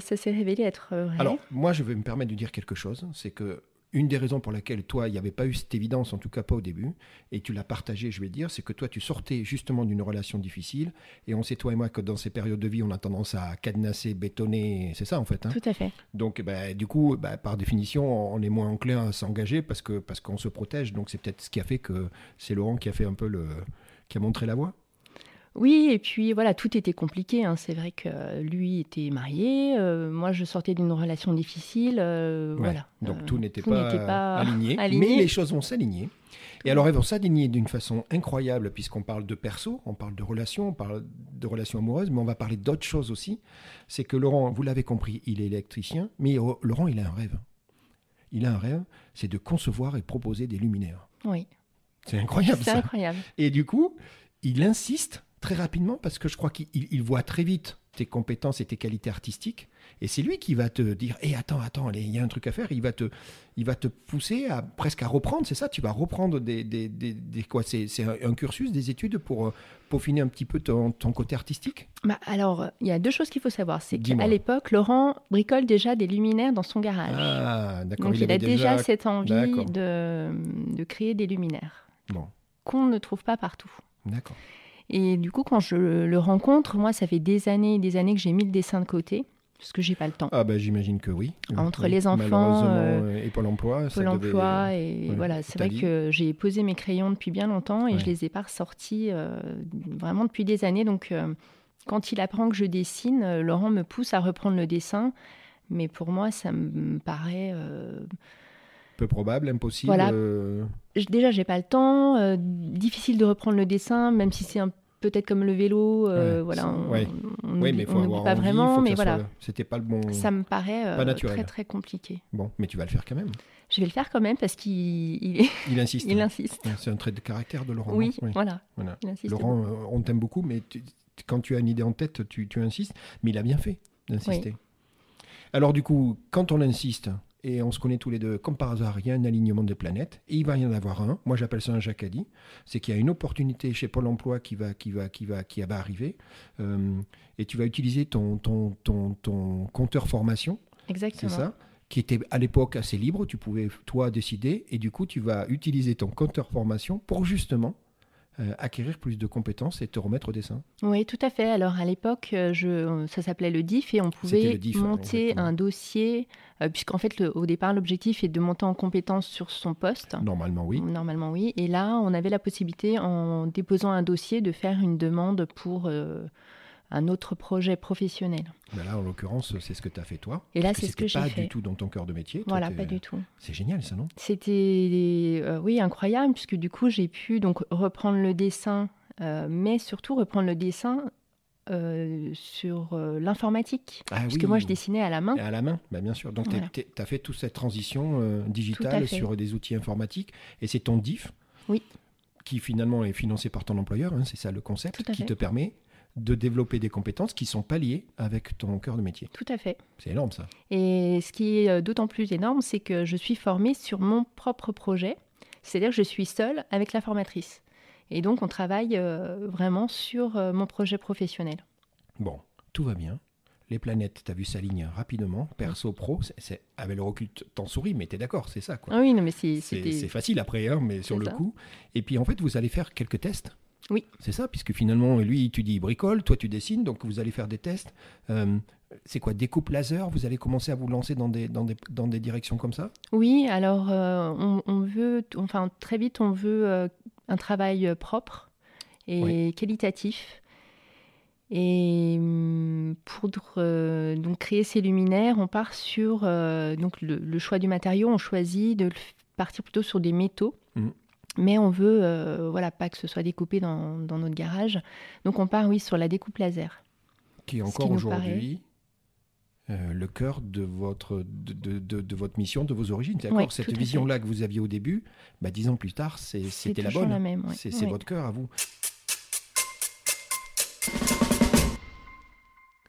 [SPEAKER 2] ça s'est révélé être vrai.
[SPEAKER 1] Alors, moi, je vais me permettre de dire quelque chose. C'est que une des raisons pour laquelle toi, il n'y avait pas eu cette évidence, en tout cas pas au début, et tu l'as partagé, je vais dire, c'est que toi, tu sortais justement d'une relation difficile. Et on sait, toi et moi, que dans ces périodes de vie, on a tendance à cadenasser, bétonner. C'est ça, en fait. hein?
[SPEAKER 2] Tout à fait.
[SPEAKER 1] Donc, bah, du coup, bah, par définition, on est moins enclin à s'engager parce que parce qu'on se protège. Donc, c'est peut-être ce qui a fait que c'est Laurent qui a fait un peu le. qui a montré la voie?
[SPEAKER 2] Oui, et puis voilà, tout était compliqué. hein. C'est vrai que lui était marié, euh, moi je sortais d'une relation difficile. euh,
[SPEAKER 1] Ouais.
[SPEAKER 2] Voilà.
[SPEAKER 1] Donc
[SPEAKER 2] Euh,
[SPEAKER 1] tout n'était pas, aligné,
[SPEAKER 2] aligné.
[SPEAKER 1] mais les choses vont s'aligner. Et alors elles vont s'aligner d'une façon incroyable puisqu'on parle de perso, on parle de relations, on parle de relations amoureuses, mais on va parler d'autres choses aussi. C'est que Laurent, vous l'avez compris, il est électricien, mais euh, Laurent, il a un rêve. Il a un rêve, c'est de concevoir et proposer des luminaires.
[SPEAKER 2] Oui,
[SPEAKER 1] C'est incroyable
[SPEAKER 2] c'est incroyable.
[SPEAKER 1] Et du coup, il insiste très rapidement parce que je crois qu'il il- il voit très vite tes compétences et tes qualités artistiques. Et c'est lui qui va te dire Eh, attends, attends, il y a un truc à faire. Il va te, il va te pousser à presque à reprendre, c'est ça? Tu vas reprendre des. des, des- des- quoi? C'est c'est un, cursus, des études pour euh, peaufiner un petit peu ton, ton côté artistique?
[SPEAKER 2] Bah, alors, il y a deux choses qu'il faut savoir. C'est qu'à l'époque, Laurent bricole déjà des luminaires dans son garage.
[SPEAKER 1] Ah, d'accord.
[SPEAKER 2] Donc il, a déjà, cette envie de, de créer des luminaires
[SPEAKER 1] Bon,
[SPEAKER 2] qu'on ne trouve pas partout.
[SPEAKER 1] d'accord.
[SPEAKER 2] Et du coup, quand je le rencontre, moi, ça fait des années et des années que j'ai mis le dessin de côté, parce que j'ai pas le temps.
[SPEAKER 1] Ah, bah j'imagine que oui.
[SPEAKER 2] Entre
[SPEAKER 1] Oui.
[SPEAKER 2] les enfants, euh,
[SPEAKER 1] euh, et Pôle emploi. ça
[SPEAKER 2] Pôle
[SPEAKER 1] devait-
[SPEAKER 2] emploi et
[SPEAKER 1] ouais,
[SPEAKER 2] voilà c'est vrai que j'ai posé mes crayons depuis bien longtemps et
[SPEAKER 1] Ouais.
[SPEAKER 2] je les ai pas ressortis euh, vraiment depuis des années donc euh, quand il apprend que je dessine, Laurent me pousse à reprendre le dessin. Mais pour moi, ça me paraît
[SPEAKER 1] peu probable, impossible.
[SPEAKER 2] Voilà. Déjà, j'ai pas le temps. difficile de reprendre le dessin, même si c'est un peut-être comme le vélo, euh, voilà, on,
[SPEAKER 1] ouais. oui, mais faut avoir
[SPEAKER 2] pas
[SPEAKER 1] envie,
[SPEAKER 2] vraiment, mais voilà,
[SPEAKER 1] c'était pas le bon.
[SPEAKER 2] Ça me paraît euh, très très compliqué.
[SPEAKER 1] Bon, mais tu vas le faire quand même.
[SPEAKER 2] Je vais le faire quand même parce qu'il il,
[SPEAKER 1] il insiste.
[SPEAKER 2] il insiste.
[SPEAKER 1] C'est un trait de caractère de Laurent.
[SPEAKER 2] Oui, voilà.
[SPEAKER 1] Laurent, euh, on t'aime beaucoup, mais quand tu as une idée en tête, tu, tu insistes. Mais il a bien fait d'insister. Alors du coup, quand on insiste, et on se connaît tous les deux, comme par hasard, il y a un alignement des planètes, et il va y en avoir un. Moi, j'appelle ça un jacadi. C'est qu'il y a une opportunité chez Pôle Emploi qui va, qui va, qui va, qui va arriver, euh, et tu vas utiliser ton, ton, ton, ton compteur formation.
[SPEAKER 2] Exactement.
[SPEAKER 1] C'est ça qui était à l'époque assez libre, tu pouvais toi décider, et du coup tu vas utiliser ton compteur formation pour justement euh, acquérir plus de compétences et te remettre au dessin.
[SPEAKER 2] Oui, tout à fait. Alors à l'époque, euh, je, ça s'appelait le DIF et on pouvait monter un dossier, euh, puisqu'en fait au départ l'objectif est de monter en compétence sur son poste.
[SPEAKER 1] Normalement oui.
[SPEAKER 2] Normalement oui. Et là, on avait la possibilité en déposant un dossier de faire une demande pour un autre projet professionnel.
[SPEAKER 1] Ben là, en l'occurrence, c'est ce que tu as fait toi.
[SPEAKER 2] Et là, c'est ce que j'ai
[SPEAKER 1] fait.
[SPEAKER 2] pas
[SPEAKER 1] du tout dans ton cœur de métier.
[SPEAKER 2] voilà, pas du tout.
[SPEAKER 1] C'est génial, ça, non?
[SPEAKER 2] C'était, euh, oui, incroyable, puisque du coup, j'ai pu donc reprendre le dessin, euh, mais surtout reprendre le dessin euh, sur l'informatique. Ah, parce que moi, je dessinais à la main.
[SPEAKER 1] à la main, bah, bien sûr. Donc, tu as fait toute cette transition digitale sur des outils informatiques. Et c'est ton DIF
[SPEAKER 2] oui.
[SPEAKER 1] qui finalement est financé par ton employeur, hein, c'est ça le concept, qui te permet de développer des compétences qui sont pas liées avec ton cœur de métier.
[SPEAKER 2] Tout à fait.
[SPEAKER 1] C'est énorme ça.
[SPEAKER 2] Et ce qui est euh, d'autant plus énorme, c'est que je suis formée sur mon propre projet, c'est-à-dire que je suis seule avec la formatrice. Et donc on travaille euh, vraiment sur euh, mon projet professionnel.
[SPEAKER 1] Bon, tout va bien. Les planètes, tu as vu s'alignent rapidement. Perso, pro, c'est, avec le recul, t'en souris, mais tu es d'accord, c'est ça. Quoi.
[SPEAKER 2] Ah oui, non, mais c'est,
[SPEAKER 1] c'est, facile après, hein, mais sur le coup. Et puis en fait, vous allez faire quelques tests
[SPEAKER 2] oui.
[SPEAKER 1] C'est ça, puisque finalement, lui, tu dis bricole, toi, tu dessines, donc vous allez faire des tests. Euh, c'est quoi, découpe laser Vous allez commencer à vous lancer dans des, dans des, dans des directions comme ça?
[SPEAKER 2] Oui, alors euh, on, veut, enfin très vite, on veut euh, un travail propre et qualitatif. Et hum, pour donc créer ces luminaires, on part sur donc le, choix du matériau. On choisit de partir plutôt sur des métaux. Mais on veut, euh, voilà, pas que ce soit découpé dans, notre garage. Donc on part, oui, sur la découpe laser.
[SPEAKER 1] Qui est encore aujourd'hui euh, le cœur de votre, de, de, votre mission, de vos origines. D'accord Cette vision-là que vous aviez au début, bah, dix ans plus tard, c'était la bonne.
[SPEAKER 2] La
[SPEAKER 1] C'est votre cœur à vous.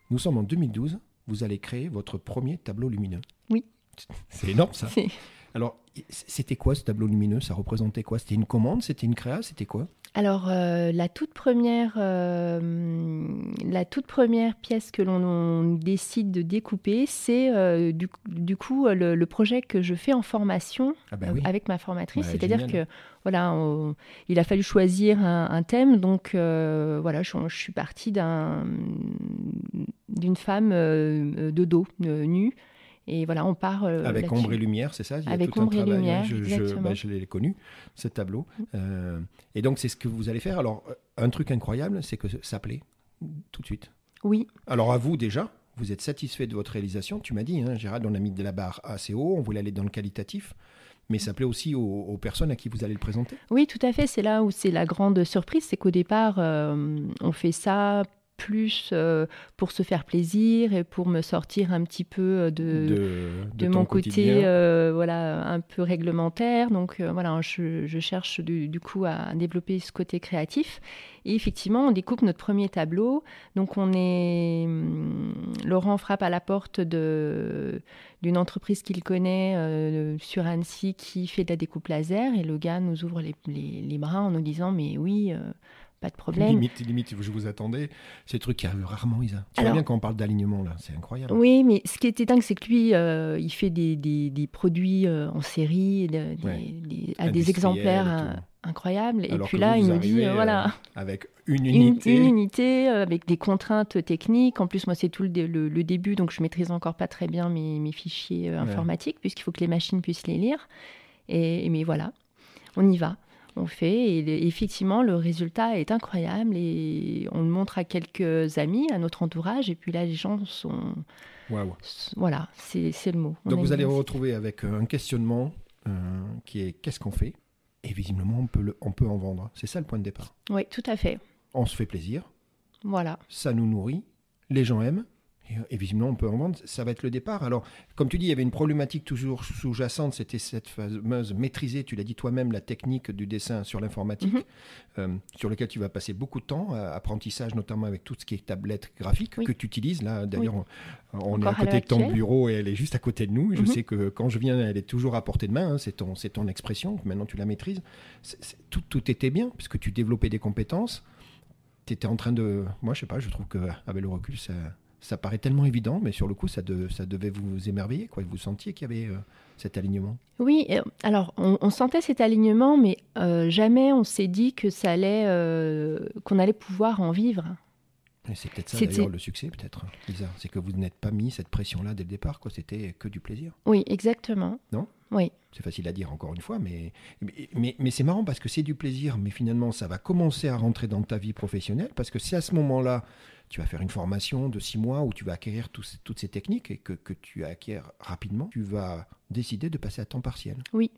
[SPEAKER 1] Nous sommes en 2012. Vous allez créer votre premier tableau lumineux.
[SPEAKER 2] Oui.
[SPEAKER 1] C'est énorme ça. Alors, c'était quoi ce tableau lumineux? Ça représentait quoi? C'était une commande? C'était une créa? C'était quoi?
[SPEAKER 2] Alors euh, la toute première, euh, la toute première pièce que l'on décide de découper, c'est euh, du, coup le, projet que je fais en formation ah bah avec ma formatrice. C'est-à-dire que voilà, il a fallu choisir un, thème, donc voilà, je, je, suis partie d'une femme de dos nue et voilà, on part.
[SPEAKER 1] Euh, avec ombre et lumière, c'est ça?
[SPEAKER 2] Avec ombre et lumière.
[SPEAKER 1] Je, je, bah, je l'ai connu, ce tableau. Mm. Euh, et donc, c'est ce que vous allez faire. Alors, euh, un truc incroyable, c'est que ça plaît tout de suite.
[SPEAKER 2] Oui.
[SPEAKER 1] Alors, à vous déjà, vous êtes satisfait de votre réalisation. Tu m'as dit, hein, Gérald, on a mis de la barre assez haut, on voulait aller dans le qualitatif. Mais ça plaît aussi aux, personnes à qui vous allez le présenter
[SPEAKER 2] Oui, tout à fait. C'est là où c'est la grande surprise, c'est qu'au départ, on fait ça plus euh, pour se faire plaisir et pour me sortir un petit peu euh, de, de, mon côté euh, voilà, un peu réglementaire. Donc voilà, je, cherche du, coup à développer ce côté créatif. Et effectivement, on découpe notre premier tableau. Donc on est... Hum, Laurent frappe à la porte de d'une entreprise qu'il connaît sur Annecy qui fait de la découpe laser et le gars nous ouvre les, les bras en nous disant mais oui pas de problème.
[SPEAKER 1] Limite, limite, je vous attendais. Ces trucs qui arrivent rarement, Isa. Tu vois bien quand on parle d'alignement, là, c'est incroyable.
[SPEAKER 2] Oui, mais ce qui était dingue, c'est que lui, euh, il fait des, des, produits euh, en série, des, à des exemplaires euh, incroyables. Et puis là, il nous dit, voilà.
[SPEAKER 1] avec une unité.
[SPEAKER 2] Une, unité, avec des contraintes techniques. En plus, moi, c'est tout le, le, début, donc je maîtrise encore pas très bien mes, mes fichiers informatiques, puisqu'il faut que les machines puissent les lire. Et, mais voilà, on y va on fait et effectivement le résultat est incroyable et on le montre à quelques amis, à notre entourage et puis là les gens sont voilà, c'est le mot.
[SPEAKER 1] Donc vous allez vous retrouver avec un questionnement euh, qui est qu'est-ce qu'on fait? Et visiblement on peut, on peut en vendre. C'est ça le point de départ.
[SPEAKER 2] Oui, tout à fait.
[SPEAKER 1] On se fait plaisir.
[SPEAKER 2] Voilà.
[SPEAKER 1] Ça nous nourrit. Les gens aiment. Et, visiblement, on peut en vendre. Ça va être le départ. Alors, comme tu dis, il y avait une problématique toujours sous-jacente. C'était cette fameuse maîtriser, tu l'as dit toi-même, la technique du dessin sur l'informatique, mhm. euh, sur lequel tu vas passer beaucoup de temps. Euh, apprentissage, notamment avec tout ce qui est tablette graphique que tu utilises. Là, d'ailleurs, on, est à côté de ton bureau et elle est juste à côté de nous. Je mhm. sais que quand je viens, elle est toujours à portée de main. Hein. c'est ton, ton expression. Maintenant, tu la maîtrises. tout, tout était bien, puisque tu développais des compétences. Tu étais en train de. Moi, je sais pas, je trouve qu'avec le recul, ça ça paraît tellement évident, mais sur le coup, ça, ça devait vous émerveiller, quoi. Vous sentiez qu'il y avait euh, cet alignement
[SPEAKER 2] Oui, alors on, sentait cet alignement, mais euh, jamais on s'est dit que ça allait, euh, qu'on allait pouvoir en vivre.
[SPEAKER 1] C'est peut-être ça d'ailleurs le succès, peut-être, Lisa. C'est que vous n'êtes pas mis cette pression-là dès le départ, quoi. C'était que du plaisir.
[SPEAKER 2] Oui, exactement.
[SPEAKER 1] Non?
[SPEAKER 2] Oui.
[SPEAKER 1] C'est facile à dire encore une fois, mais, mais, mais c'est marrant parce que c'est du plaisir, mais finalement ça va commencer à rentrer dans ta vie professionnelle parce que c'est à ce moment-là tu vas faire une formation de six mois où tu vas acquérir toutes ces techniques et que, que tu acquiers rapidement, tu vas décider de passer à temps partiel.
[SPEAKER 2] Oui.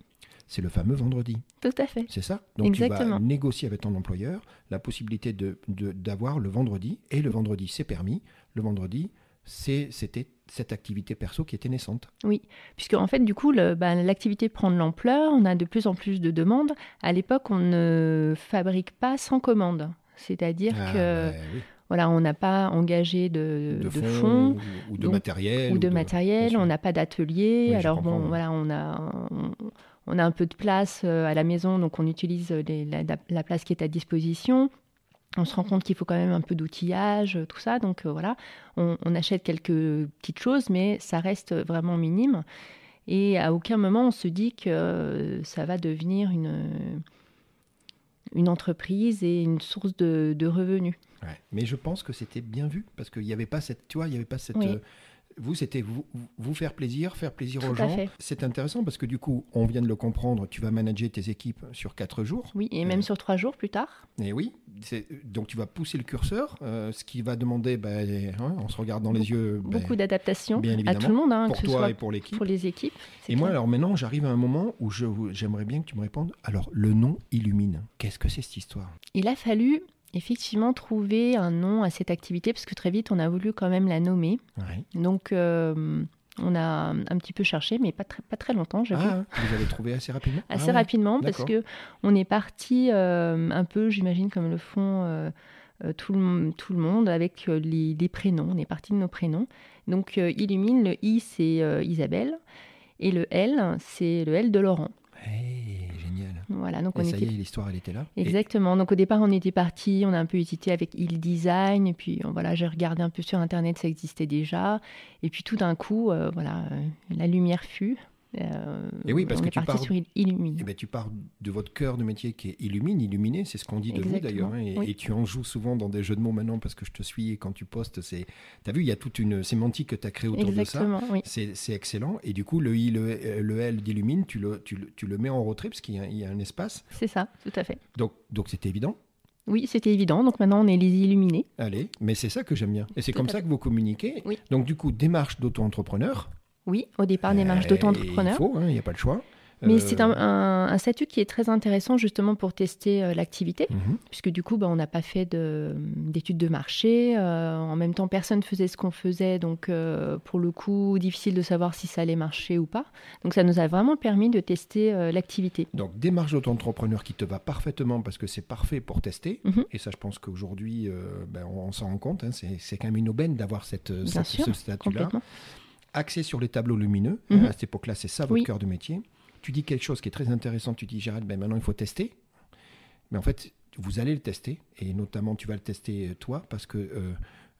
[SPEAKER 1] C'est le fameux vendredi.
[SPEAKER 2] Tout à fait.
[SPEAKER 1] C'est ça. Donc tu vas négocier avec ton employeur la possibilité d'avoir de, le vendredi. Et le vendredi, c'est permis. Le vendredi, c'était cette activité perso qui était naissante.
[SPEAKER 2] Oui, puisque en fait, du coup, ben, l'activité prend de l'ampleur, on a de plus en plus de demandes. À l'époque, on ne fabrique pas sans commande. C'est-à-dire ah, que ben voilà, on n'a pas engagé de, fonds,
[SPEAKER 1] ou, de matériel.
[SPEAKER 2] Ou de, matériel, on n'a pas d'atelier. Alors bon, voilà, on a, on, a un peu de place euh, à la maison, donc on utilise la, place qui est à disposition. On se rend compte qu'il faut quand même un peu d'outillage, tout ça. Donc euh, voilà, on, achète quelques petites choses, mais ça reste vraiment minime. Et à aucun moment on se dit que ça va devenir une, une entreprise et une source de revenus.
[SPEAKER 1] Mais je pense que c'était bien vu parce qu'il n'y avait pas cette, tu vois, il y avait pas cette, euh, vous, c'était vous, vous, faire plaisir, faire plaisir aux gens. C'est intéressant parce que du coup, on vient de le comprendre, tu vas manager tes équipes sur quatre jours.
[SPEAKER 2] Oui, et même euh, sur trois jours plus tard.
[SPEAKER 1] Et oui, donc tu vas pousser le curseur, euh, ce qui va demander, ben, hein, on se regarde dans les yeux.
[SPEAKER 2] Ben, beaucoup d'adaptation à tout le monde, hein,
[SPEAKER 1] pour
[SPEAKER 2] que
[SPEAKER 1] toi
[SPEAKER 2] soit
[SPEAKER 1] et pour l'équipe.
[SPEAKER 2] Pour les équipes.
[SPEAKER 1] Et moi, alors maintenant, j'arrive à un moment où j'aimerais bien que tu me répondes. Alors, le nom illumine. Qu'est-ce que c'est cette histoire?
[SPEAKER 2] Il a fallu effectivement trouver un nom à cette activité parce que très vite on a voulu quand même la nommer. Donc euh, on a un petit peu cherché, mais pas très, pas très longtemps.
[SPEAKER 1] Ah, vous avez trouvé assez rapidement
[SPEAKER 2] Assez ah rapidement parce que on est parti euh, un peu, j'imagine, comme le font euh, tout, le, tout le monde avec les, prénoms. On est parti de nos prénoms. Donc Illumine, le I c'est Isabelle et le L c'est le L de Laurent.
[SPEAKER 1] Voilà, donc on ça était... y est, l'histoire, elle était là.
[SPEAKER 2] Exactement. Donc au départ, on était parti, on a un peu hésité avec Il Design, et puis voilà, j'ai regardé un peu sur Internet, ça existait déjà. Et puis tout d'un coup, euh, voilà, euh, la lumière fut.
[SPEAKER 1] Euh, et oui, parce que tu pars, sur Illumine. Eh ben, tu pars de votre cœur de métier qui est Illumine, illuminé, c'est ce qu'on dit de vous d'ailleurs. Hein, et, tu en joues souvent dans des jeux de mots maintenant parce que je te suis et quand tu postes, c'est. Tu as vu, il y a toute une sémantique que tu as créée autour de ça. Oui. C'est excellent. Et du coup, le I, le, L d'Illumine, tu le, tu, tu le, mets en retrait parce qu'il y, y, a un espace.
[SPEAKER 2] C'est ça, tout à fait.
[SPEAKER 1] Donc c'était évident
[SPEAKER 2] oui, c'était évident. Donc maintenant, on est les illuminés.
[SPEAKER 1] Allez, mais c'est ça que j'aime bien. Et c'est comme ça que vous communiquez. Donc du coup, démarche d'auto-entrepreneur.
[SPEAKER 2] Oui, au départ, démarche d'auto-entrepreneur.
[SPEAKER 1] Il faut, hein, il n'y a pas le choix.
[SPEAKER 2] Mais c'est un, un, statut qui est très intéressant justement pour tester euh, l'activité, mhm. puisque du coup, bah, on n'a pas fait d'études de, marché. Euh, en même temps, personne ne faisait ce qu'on faisait, donc euh, pour le coup, difficile de savoir si ça allait marcher ou pas. Donc ça nous a vraiment permis de tester l'activité.
[SPEAKER 1] Donc démarche d'auto-entrepreneur qui te va parfaitement parce que c'est parfait pour tester. Mhm. Et ça, je pense qu'aujourd'hui, ben, on, s'en rend compte. Hein, c'est quand même une aubaine d'avoir cette, cette ce statut-là axé sur les tableaux lumineux. Mhm. À cette époque-là, c'est ça votre cœur de métier. Tu dis quelque chose qui est très intéressant. Tu dis, Gérald, ben maintenant il faut tester. Mais en fait, vous allez le tester. Et notamment, tu vas le tester euh, toi, parce que euh,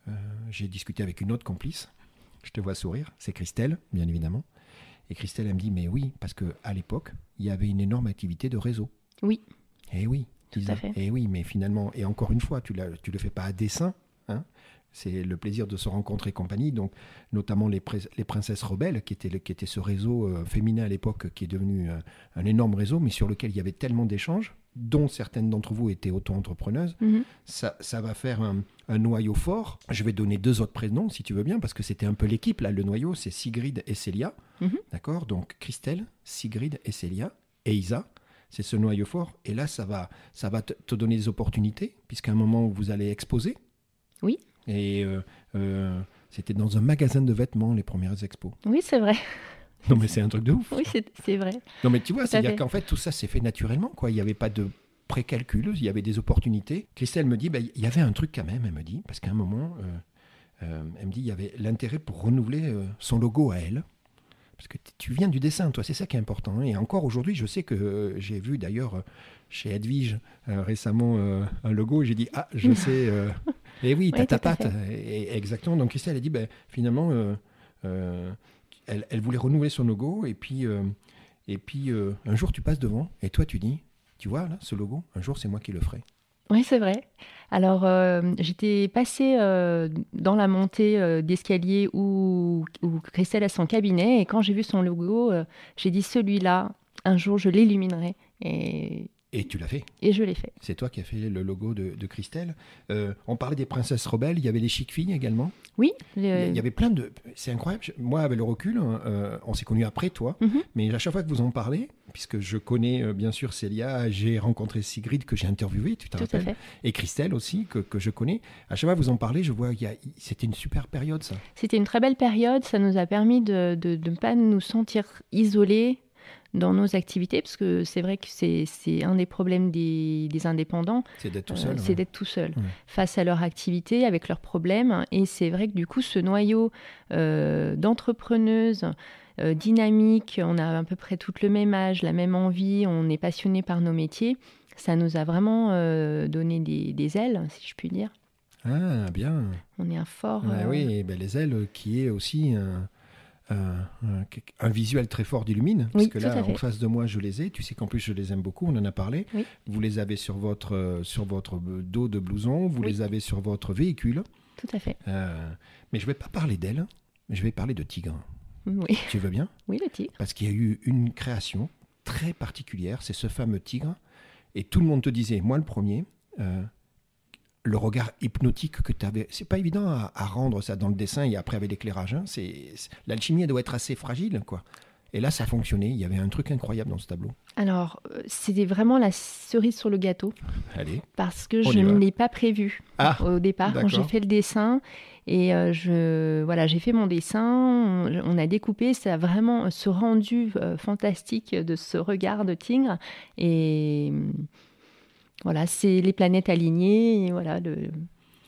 [SPEAKER 1] euh, j'ai discuté avec une autre complice. Je te vois sourire. C'est Christelle, bien évidemment. Et Christelle, elle me dit, mais oui, parce qu'à l'époque, il y avait une énorme activité de réseau.
[SPEAKER 2] Oui.
[SPEAKER 1] Et eh oui.
[SPEAKER 2] Tout à fait.
[SPEAKER 1] Et eh oui, mais finalement, et encore une fois, tu ne le fais pas à dessein. C'est le plaisir de se rencontrer et compagnie. Donc, notamment les, les princesses rebelles, qui était, qui était ce réseau euh, féminin à l'époque, qui est devenu euh, un énorme réseau, mais sur lequel il y avait tellement d'échanges. dont certaines d'entre vous étaient auto-entrepreneuses,
[SPEAKER 2] Mhm.
[SPEAKER 1] ça, ça va faire un, un noyau fort. Je vais donner deux autres prénoms, si tu veux bien, parce que c'était un peu l'équipe, là, le noyau, c'est Sigrid et Célia.
[SPEAKER 2] Mhm.
[SPEAKER 1] D'accord? Donc, Christelle, Sigrid et Célia, et Isa, c'est ce noyau fort. Et là, ça va, ça va te, te donner des opportunités, puisqu'à un moment où vous allez exposer.
[SPEAKER 2] Oui.
[SPEAKER 1] Et euh, euh, c'était dans un magasin de vêtements, les premières expos.
[SPEAKER 2] Oui, c'est vrai.
[SPEAKER 1] Non, mais c'est un truc de ouf.
[SPEAKER 2] Oui, c'est vrai.
[SPEAKER 1] Non, mais tu vois, c'est-à-dire qu'en fait, tout ça s'est fait naturellement. Quoi. Il n'y avait pas de précalcul, il y avait des opportunités. Christelle me dit, ben, il y avait un truc quand même, elle me dit, parce qu'à un moment, euh, euh, elle me dit, il y avait l'intérêt pour renouveler euh, son logo à elle. Parce que tu viens du dessin, toi, c'est ça qui est important. hein. Et encore aujourd'hui, je sais que euh, j'ai vu d'ailleurs euh, chez Edwige euh, récemment euh, un logo, et j'ai dit, ah, je sais. et oui, t'as
[SPEAKER 2] Oui,
[SPEAKER 1] ta patte. Et- exactement. Donc Christelle a dit, ben, finalement, elle, elle voulait renouveler son logo, et puis, et puis un jour, tu passes devant, et toi, tu dis, tu vois, là, ce logo, un jour, c'est moi qui le ferai.
[SPEAKER 2] Oui, c'est vrai. Alors, euh, j'étais passée euh, dans la montée euh, d'escalier où, Christelle a son cabinet et quand j'ai vu son logo, j'ai dit celui-là, un jour, je l'illuminerai. Et,
[SPEAKER 1] Et tu l'as fait.
[SPEAKER 2] et je l'ai fait.
[SPEAKER 1] C'est toi qui as fait le logo de, de Christelle. Euh, on parlait des princesses rebelles, il y avait les chic filles également.
[SPEAKER 2] Oui,
[SPEAKER 1] Il y il avait plein de. C'est incroyable. Moi, avec le recul, hein, euh, on s'est connus après toi,
[SPEAKER 2] Mhm.
[SPEAKER 1] mais à chaque fois que vous en parlez, puisque je connais euh, bien sûr Célia, j'ai rencontré Sigrid que j'ai interviewé, tu te
[SPEAKER 2] tout à
[SPEAKER 1] rappelles,
[SPEAKER 2] fait.
[SPEAKER 1] et Christelle aussi que, que je connais. À chaque fois que vous en parlez, je vois a- c'était une super période ça.
[SPEAKER 2] C'était une très belle période. Ça nous a permis de de- de ne pas nous sentir isolés dans nos activités, parce que c'est vrai que c'est un des problèmes des, des indépendants,
[SPEAKER 1] C'est d'être tout
[SPEAKER 2] Euh,
[SPEAKER 1] seul.
[SPEAKER 2] c'est d'être tout seul
[SPEAKER 1] Ouais.
[SPEAKER 2] face à leur activité, avec leurs problèmes. Et c'est vrai que du coup, ce noyau euh, d'entrepreneuses euh, dynamiques, on a à peu près toutes le même âge, la même envie, on est passionné par nos métiers. Ça nous a vraiment euh, donné des, des ailes, si je puis dire.
[SPEAKER 1] Ah, bien.
[SPEAKER 2] On est un fort.
[SPEAKER 1] Ouais,
[SPEAKER 2] euh,
[SPEAKER 1] oui, ben, les ailes qui est aussi un, un- un- un visuel très fort d'Illumine. Parce que là, en face de moi, je les ai. Tu sais qu'en plus, je les aime beaucoup. On en a parlé.
[SPEAKER 2] Oui.
[SPEAKER 1] Vous les avez sur votre, euh, sur votre dos de blouson. Vous
[SPEAKER 2] Oui.
[SPEAKER 1] les avez sur votre véhicule.
[SPEAKER 2] Tout à fait.
[SPEAKER 1] Euh, mais je ne vais pas parler mais Je vais parler de tigre.
[SPEAKER 2] Oui,
[SPEAKER 1] Tu veux bien?
[SPEAKER 2] Oui le tigre.
[SPEAKER 1] Parce qu'il y a eu une création très particulière. C'est ce fameux tigre. Et tout le monde te disait, moi le premier, euh, le regard hypnotique que tu avais. C'est pas évident à, à rendre ça dans le dessin et après avec l'éclairage. hein. C'est L'alchimie doit être assez fragile, quoi. Et là, ça fonctionnait. Il y avait un truc incroyable dans ce tableau.
[SPEAKER 2] Alors, euh, c'était vraiment la cerise sur le gâteau
[SPEAKER 1] Allez.
[SPEAKER 2] parce que je ne l'ai pas prévu
[SPEAKER 1] Ah,
[SPEAKER 2] au départ quand j'ai fait le dessin. Et euh, je, voilà, j'ai fait mon dessin, on, on a découpé, ça a vraiment ce rendu euh, fantastique de ce regard de tigre. Et voilà, c'est les planètes alignées. Et voilà, le-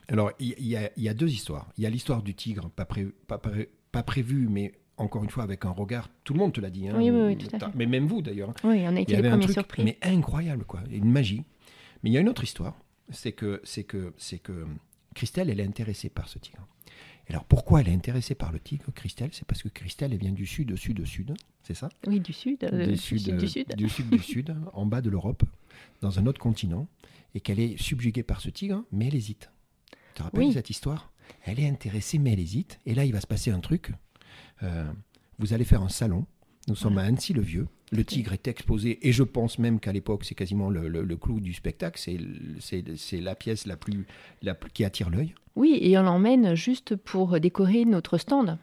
[SPEAKER 1] Alors, il y, a- il y a deux histoires. Il y a l'histoire du tigre, pas, pré- pas, pré- pas prévu, mais encore une fois avec un regard. Tout le monde te l'a dit. hein.
[SPEAKER 2] Oui, oui, oui, tout à fait.
[SPEAKER 1] Mais même vous, d'ailleurs. hein.
[SPEAKER 2] oui, on a
[SPEAKER 1] Il
[SPEAKER 2] été les
[SPEAKER 1] un
[SPEAKER 2] premiers
[SPEAKER 1] truc
[SPEAKER 2] surpris.
[SPEAKER 1] mais incroyable, quoi. Une magie. Mais il y a une autre histoire. C'est que, c'est que, c'est que Christelle, elle est intéressée par ce tigre. Alors, pourquoi elle est intéressée par le tigre, Christelle? C'est parce que Christelle, elle vient du sud, sud, sud. C'est ça?
[SPEAKER 2] Oui, du sud, euh,
[SPEAKER 1] du,
[SPEAKER 2] du
[SPEAKER 1] sud,
[SPEAKER 2] sud, du sud.
[SPEAKER 1] du sud, du sud, en bas de l'Europe, dans un autre continent, et qu'elle est subjuguée par ce tigre, mais elle hésite. Tu te rappelles
[SPEAKER 2] Oui.
[SPEAKER 1] cette histoire? Elle est intéressée, mais elle hésite. Et là, il va se passer un truc. Euh, vous allez faire un salon. Nous sommes à Annecy-le-Vieux. Le tigre est exposé, et je pense même qu'à l'époque, c'est quasiment le, le- le clou du spectacle. C'est la pièce la plus, la plus- qui attire l'œil.
[SPEAKER 2] Oui, et on l'emmène juste pour décorer notre stand.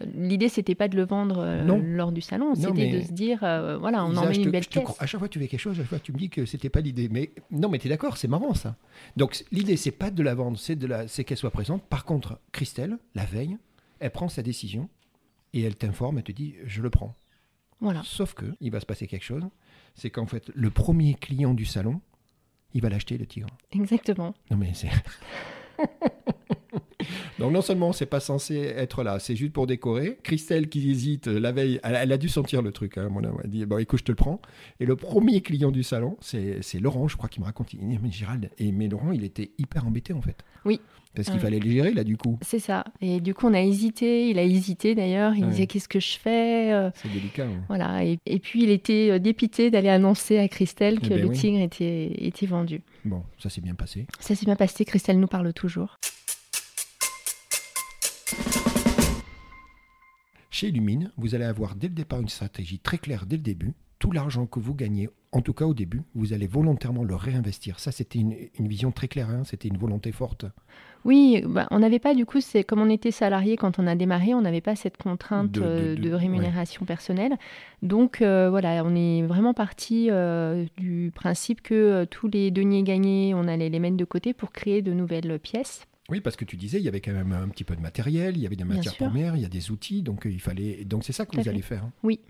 [SPEAKER 2] Euh, L'idée, c'était pas de le vendre euh,
[SPEAKER 1] Non.
[SPEAKER 2] lors du salon, c'était de se dire, euh, voilà, on emmène une belle pièce.
[SPEAKER 1] À chaque fois que tu fais quelque chose, à chaque fois tu me dis que c'était pas l'idée. Mais non, mais tu es d'accord, c'est marrant ça. Donc l'idée, c'est pas de la vendre, c'est de la, c'est qu'elle soit présente. Par contre, Christelle, la veille, elle prend sa décision et elle t'informe, elle te dit, je le prends.
[SPEAKER 2] Voilà.
[SPEAKER 1] Sauf que il va se passer quelque chose, c'est qu'en fait, le premier client du salon, il va l'acheter le tigre.
[SPEAKER 2] Exactement.
[SPEAKER 1] Non mais c'est. Donc non seulement c'est pas censé être là, c'est juste pour décorer. Christelle qui hésite euh, la veille, elle, elle a dû sentir le truc. Hein, mon elle dit bon écoute je te le prends. Et le premier client du salon, c'est Laurent, je crois qu'il me raconte. Il dit mais Gérald, et mais Laurent il était hyper embêté en fait.
[SPEAKER 2] Oui.
[SPEAKER 1] Parce qu'il
[SPEAKER 2] Ouais.
[SPEAKER 1] fallait le gérer là du coup.
[SPEAKER 2] C'est ça. Et du coup, on a hésité. Il a hésité d'ailleurs. Il
[SPEAKER 1] Ouais.
[SPEAKER 2] disait qu'est-ce que je fais Euh,
[SPEAKER 1] C'est délicat. hein.
[SPEAKER 2] Voilà. Et, et puis, il était euh, dépité d'aller annoncer à Christelle
[SPEAKER 1] Eh
[SPEAKER 2] que
[SPEAKER 1] ben
[SPEAKER 2] le
[SPEAKER 1] oui.
[SPEAKER 2] tigre était, était vendu.
[SPEAKER 1] Bon, ça s'est bien passé.
[SPEAKER 2] Ça s'est bien passé. Christelle nous parle toujours.
[SPEAKER 1] Chez Illumine, vous allez avoir dès le départ une stratégie très claire dès le début. tout l'argent que vous gagnez, en tout cas au début, vous allez volontairement le réinvestir. Ça, c'était une, vision très claire, hein, c'était une volonté forte.
[SPEAKER 2] Oui, bah, on n'avait pas du coup, c'est comme on était salarié quand on a démarré, on n'avait pas cette contrainte de, rémunération personnelle. Donc euh, voilà, on est vraiment parti euh, du principe que euh, tous les deniers gagnés, on allait les mettre de côté pour créer de nouvelles pièces.
[SPEAKER 1] Oui, parce que tu disais, il y avait quand même un petit peu de matériel, il y avait des matières premières, il y a des outils, donc il fallait. Donc c'est ça que vous allez faire. Hein.
[SPEAKER 2] Oui.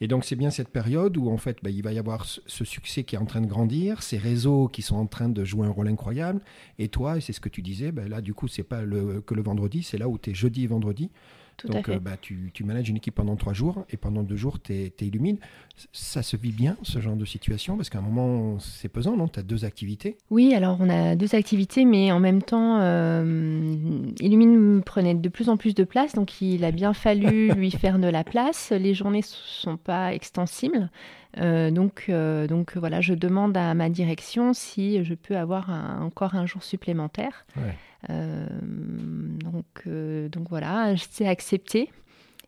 [SPEAKER 1] Et donc c'est bien cette période où en fait bah, il va y avoir ce succès qui est en train de grandir, ces réseaux qui sont en train de jouer un rôle incroyable. Et toi, et c'est ce que tu disais, bah, là du coup c'est pas le, que le vendredi, c'est là où tu es jeudi et vendredi. Donc, euh, bah, tu, tu, manages une équipe pendant trois jours et pendant deux jours, tu es, illumine. Ça se vit bien, ce genre de situation? Parce qu'à un moment, c'est pesant, non? Tu as deux activités
[SPEAKER 2] Oui, alors on a deux activités, mais en même temps, euh, Illumine prenait de plus en plus de place. Donc, il a bien fallu lui faire de la place. Les journées ne sont pas extensibles. Euh, donc, donc voilà, je demande à ma direction si je peux avoir encore un jour supplémentaire. Euh, donc, euh, donc voilà, c'est accepté.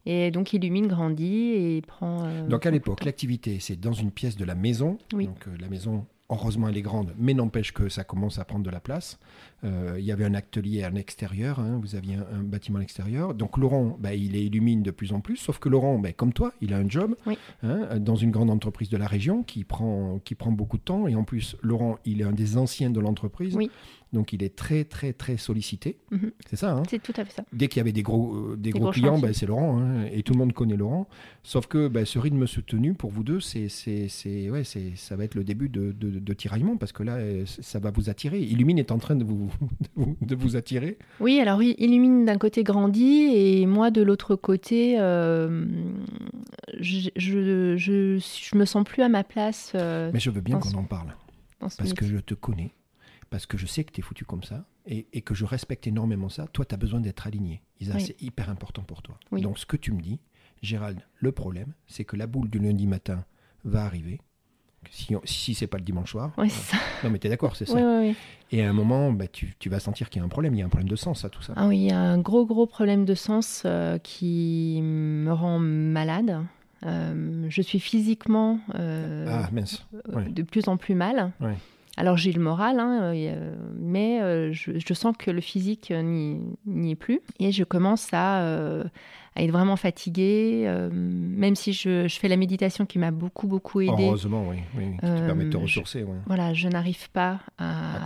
[SPEAKER 2] Et donc Illumine grandit et prend.
[SPEAKER 1] Euh, donc à l'époque, l'activité, c'est dans une pièce de la maison. Donc la maison Heureusement, elle est grande, mais n'empêche que ça commence à prendre de la place. Euh, il y avait un atelier à l'extérieur, hein, vous aviez un, bâtiment à l'extérieur. Donc Laurent, bah, il illumine de plus en plus, sauf que Laurent, bah, comme toi, il a un job hein, dans une grande entreprise de la région qui prend, qui prend beaucoup de temps. Et en plus, Laurent, il est un des anciens de l'entreprise. Donc il est très très très sollicité. Mhm. C'est ça. Hein
[SPEAKER 2] c'est tout à fait ça.
[SPEAKER 1] Dès qu'il y avait des gros, euh, des, gros, clients, bah, c'est Laurent. et tout le monde connaît Laurent. Sauf que ce rythme soutenu, pour vous deux, c'est, ouais, ça va être le début de, de, tiraillement parce que là, euh, ça va vous attirer. Illumine est en train de vous, de vous attirer.
[SPEAKER 2] Oui, alors oui, Illumine d'un côté grandit et moi de l'autre côté, euh, je, je, je, me sens plus à ma place. Euh,
[SPEAKER 1] Mais je veux bien qu'on en parle. Parce que je te connais, parce que je sais que tu es foutu comme ça et, et, que je respecte énormément ça. Toi, tu as besoin d'être aligné. C'est hyper important pour toi. Donc, ce que tu me dis, Gérald, le problème, c'est que la boule du lundi matin va arriver si, si c'est pas le dimanche soir.
[SPEAKER 2] Oui,
[SPEAKER 1] ça. Non, mais tu es d'accord, c'est ça. et à un moment, bah, tu, tu, vas sentir qu'il y a un problème, il y a un problème de sens à tout ça.
[SPEAKER 2] Ah oui, il y a un gros, gros problème de sens euh, qui me rend malade. Euh, je suis physiquement euh,
[SPEAKER 1] ah, mince.
[SPEAKER 2] de plus en plus mal. Alors j'ai le moral, hein, mais je, je, sens que le physique n'y est plus. Et je commence à à être vraiment fatiguée, euh, même si je, je, fais la méditation qui m'a beaucoup, beaucoup aidé.
[SPEAKER 1] Heureusement, oui, oui qui te permet de te euh, ressourcer.
[SPEAKER 2] Voilà, je n'arrive pas à,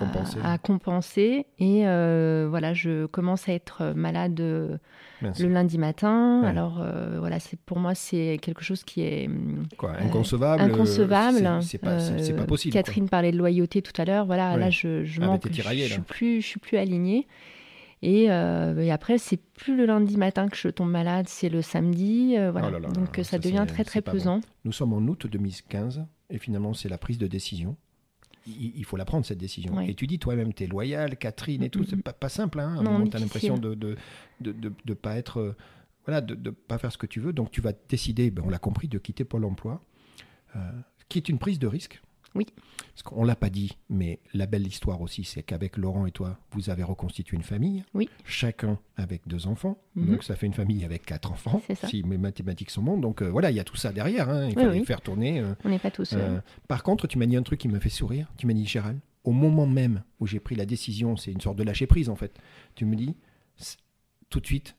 [SPEAKER 2] à, compenser. Et euh, voilà, je commence à être malade le lundi matin. Alors voilà, c'est pour moi, c'est quelque chose qui est
[SPEAKER 1] quoi, inconcevable?
[SPEAKER 2] Inconcevable.
[SPEAKER 1] C'est pas, pas, possible.
[SPEAKER 2] Catherine parlait de loyauté tout à l'heure. Voilà, là, je, je ah, manque. je, je, suis plus, je suis plus alignée. Euh, et, après, c'est plus le lundi matin que je tombe malade, c'est le samedi. Euh, voilà. Oh Donc ça, devient très très pesant.
[SPEAKER 1] Nous sommes en août 2015 et finalement c'est la prise de décision. Il, faut la prendre cette décision. Et tu dis toi-même, tu es loyale, Catherine et tout, c'est pas, pas simple. Hein. tu as l'impression de ne de, de, de, pas être. Euh, voilà, de ne pas faire ce que tu veux. Donc tu vas décider, ben, on l'a compris, de quitter Pôle emploi, qui est une prise de risque.
[SPEAKER 2] Oui.
[SPEAKER 1] Parce qu'on l'a pas dit, mais la belle histoire aussi, c'est qu'avec Laurent et toi, vous avez reconstitué une famille.
[SPEAKER 2] Oui.
[SPEAKER 1] Chacun avec deux enfants. Mhm. Donc ça fait une famille avec quatre enfants, si mes mathématiques sont bonnes. Donc euh, voilà, il y a tout ça derrière. Hein. Il faut faire tourner. Euh,
[SPEAKER 2] On n'est pas tous. Euh,
[SPEAKER 1] par contre, tu m'as dit un truc qui m'a fait sourire. Tu m'as dit, Gérald, au moment même où j'ai pris la décision, c'est une sorte de lâcher prise en fait. Tu me dis, tout de suite,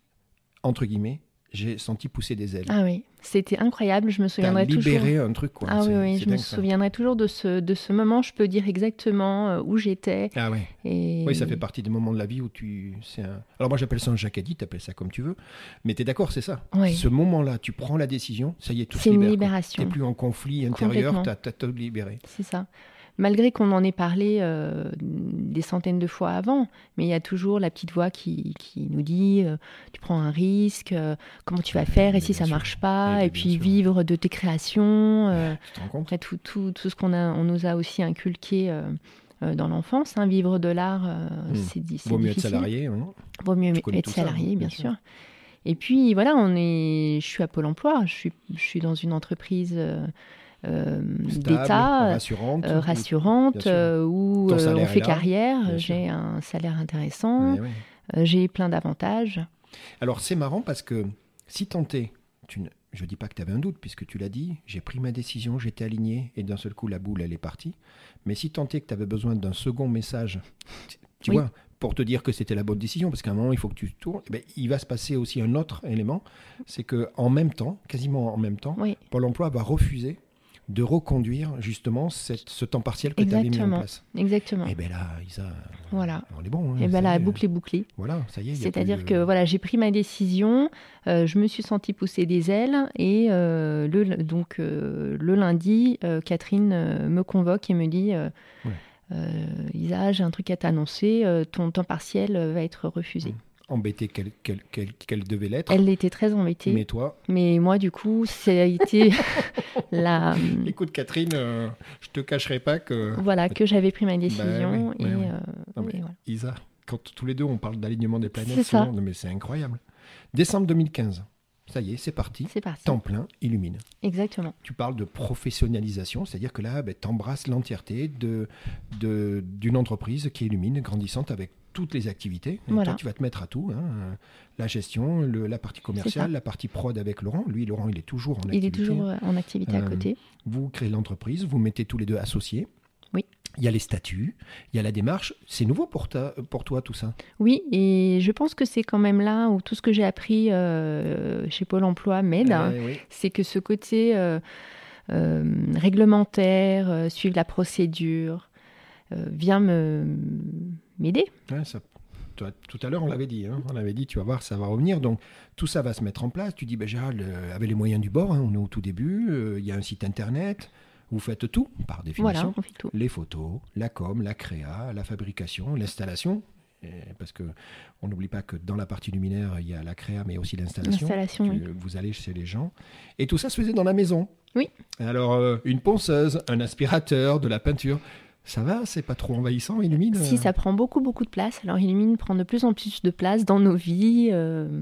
[SPEAKER 1] entre guillemets, j'ai senti pousser des ailes.
[SPEAKER 2] Ah oui, c'était incroyable. Je me souviendrai toujours.
[SPEAKER 1] libéré un truc, quoi.
[SPEAKER 2] Ah oui, oui je me souviendrai toujours de ce, de ce moment. Je peux dire exactement euh, où j'étais.
[SPEAKER 1] Ah oui.
[SPEAKER 2] Et...
[SPEAKER 1] Oui, ça fait partie des moments de la vie où tu. Un... Alors moi, j'appelle ça un jacadi, tu appelles ça comme tu veux. Mais tu es d'accord, c'est ça.
[SPEAKER 2] Oui.
[SPEAKER 1] Ce moment-là, tu prends la décision, ça y est, tout
[SPEAKER 2] C'est une libération.
[SPEAKER 1] Tu plus en conflit intérieur, tu as, as tout libéré.
[SPEAKER 2] C'est ça malgré qu'on en ait parlé euh, des centaines de fois avant, mais il y a toujours la petite voix qui, qui nous dit euh, tu prends un risque, euh, comment tu vas faire et si ça marche pas, et, puis vivre de tes créations, après tout, tout, tout, ce qu'on on nous a aussi inculqué. dans l'enfance, hein, vivre de l'art, hmm. c'est difficile.
[SPEAKER 1] Vaut mieux être salarié. Hein.
[SPEAKER 2] Vaut mieux être salarié, bien, sûr. Et puis voilà, on est, je suis à Pôle Emploi, je suis, je suis dans une entreprise d'État,
[SPEAKER 1] rassurante,
[SPEAKER 2] euh, rassurante euh, où on fait carrière, j'ai un salaire intéressant, j'ai plein d'avantages.
[SPEAKER 1] Alors c'est marrant parce que si tant est, je dis pas que tu avais un doute, puisque tu l'as dit, j'ai pris ma décision, j'étais aligné, et d'un seul coup, la boule, elle est partie. Mais si est que tu avais besoin d'un second message, tu
[SPEAKER 2] Oui.
[SPEAKER 1] vois, pour te dire que c'était la bonne décision, parce qu'à un moment, il faut que tu tournes, eh ben, il va se passer aussi un autre élément, c'est que en même temps, quasiment en même temps,
[SPEAKER 2] Oui,
[SPEAKER 1] Pôle emploi va refuser de reconduire justement cette- ce temps partiel que tu avais mis en
[SPEAKER 2] Exactement.
[SPEAKER 1] place.
[SPEAKER 2] exactement.
[SPEAKER 1] Et bien là, Isa,
[SPEAKER 2] Voilà.
[SPEAKER 1] on est bon. hein,
[SPEAKER 2] Et ben
[SPEAKER 1] y
[SPEAKER 2] la
[SPEAKER 1] est.
[SPEAKER 2] boucle est bouclée.
[SPEAKER 1] Voilà, ça y est.
[SPEAKER 2] C'est-à-dire
[SPEAKER 1] plus
[SPEAKER 2] que voilà, j'ai pris ma décision, euh, je me suis sentie pousser des ailes et euh, le, donc euh, le lundi, Catherine me convoque et me dit
[SPEAKER 1] Ouais.
[SPEAKER 2] Isa, j'ai un truc à t'annoncer, ton temps partiel va être refusé.
[SPEAKER 1] Mm. Embêtée qu'elle devait l'être.
[SPEAKER 2] Elle était très embêtée,
[SPEAKER 1] Mais toi,
[SPEAKER 2] mais moi du coup, ça a été la
[SPEAKER 1] écoute Catherine, euh, je te cacherai pas que
[SPEAKER 2] voilà que j'avais pris ma décision
[SPEAKER 1] oui,
[SPEAKER 2] et,
[SPEAKER 1] oui.
[SPEAKER 2] euh,
[SPEAKER 1] Non, mais
[SPEAKER 2] et voilà.
[SPEAKER 1] Isa, quand tous les deux on parle d'alignement des planètes, souvent, non, mais c'est incroyable. Décembre 2015, ça y est, c'est parti.
[SPEAKER 2] C'est parti.
[SPEAKER 1] Temps plein, illumine.
[SPEAKER 2] Exactement.
[SPEAKER 1] Tu parles de professionnalisation, c'est-à-dire que là, ben, tu embrasses l'entièreté de, de- d'une entreprise qui illumine, grandissante avec toutes les activités. Et
[SPEAKER 2] Voilà.
[SPEAKER 1] toi, tu vas te mettre à tout. hein. La gestion, le- la partie commerciale, la partie prod avec Laurent. Lui, Laurent, il est toujours en
[SPEAKER 2] Il est
[SPEAKER 1] activité.
[SPEAKER 2] toujours euh, en activité à
[SPEAKER 1] Euh,
[SPEAKER 2] côté.
[SPEAKER 1] Vous créez l'entreprise, vous mettez tous les deux associés.
[SPEAKER 2] Oui.
[SPEAKER 1] Il y a les statuts, il y a la démarche. C'est nouveau pour, ta- pour toi, tout ça?
[SPEAKER 2] Oui, et je pense que c'est quand même là où tout ce que j'ai appris euh, chez Pôle Emploi m'aide. hein.
[SPEAKER 1] Eh oui.
[SPEAKER 2] C'est que ce côté euh, réglementaire, suivre la procédure, vient me m'aider.
[SPEAKER 1] Ouais, ça- toi, tout à l'heure, on l'avait dit. hein. On avait dit, tu vas voir, ça va revenir. Donc, tout ça va se mettre en place. Tu dis, ben, Gérald, euh, avec les moyens du bord, hein, on est au tout début. euh, Il y a un site internet. Vous faites tout, par définition.
[SPEAKER 2] Voilà, on fait tout.
[SPEAKER 1] Les photos, la com, la créa, la fabrication, l'installation. Parce que on n'oublie pas que dans la partie luminaire, il y a la créa, mais aussi l'installation.
[SPEAKER 2] L'installation, oui.
[SPEAKER 1] Vous allez chez les gens. Et tout ça se faisait dans la maison.
[SPEAKER 2] Oui.
[SPEAKER 1] Alors, euh, une ponceuse, un aspirateur, de la peinture. Ça va C'est pas trop envahissant, Illumine
[SPEAKER 2] Si ça prend beaucoup, beaucoup de place, alors Illumine prend de plus en plus de place dans nos vies. euh,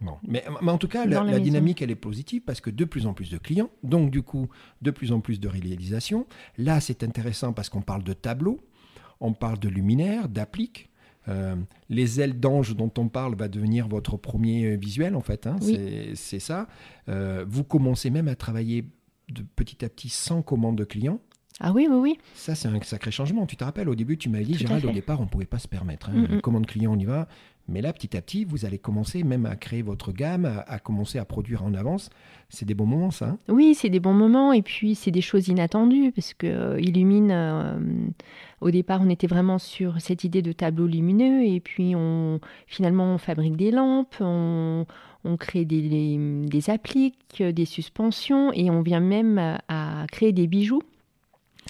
[SPEAKER 1] Bon. Mais, mais en tout cas, la, dynamique, elle est positive parce que de plus en plus de clients, donc du coup, de plus en plus de réalisation. Là, c'est intéressant parce qu'on parle de tableaux, on parle de luminaires, d'appliques. Euh, les ailes d'ange dont on parle va devenir votre premier euh, visuel, en fait. hein,
[SPEAKER 2] Oui.
[SPEAKER 1] c'est- C'est ça. Euh, vous commencez même à travailler de petit à petit sans commande de clients.
[SPEAKER 2] Ah oui, oui, oui.
[SPEAKER 1] Ça, c'est un sacré changement. Tu te rappelles, au début, tu m'avais dit,
[SPEAKER 2] Tout
[SPEAKER 1] Gérald, au départ, on ne pouvait pas se permettre. Hein.
[SPEAKER 2] Mm, mm.
[SPEAKER 1] Commande client, on y va. Mais là, petit à petit, vous allez commencer même à créer votre gamme, à, à commencer à produire en avance. C'est des bons moments, ça. hein?
[SPEAKER 2] Oui, c'est des bons moments et puis c'est des choses inattendues parce que euh, Illumine, euh, au départ, on était vraiment sur cette idée de tableau lumineux et puis on, finalement, on fabrique des lampes, on, on crée des, des, des appliques, des suspensions et on vient même à, à créer des bijoux,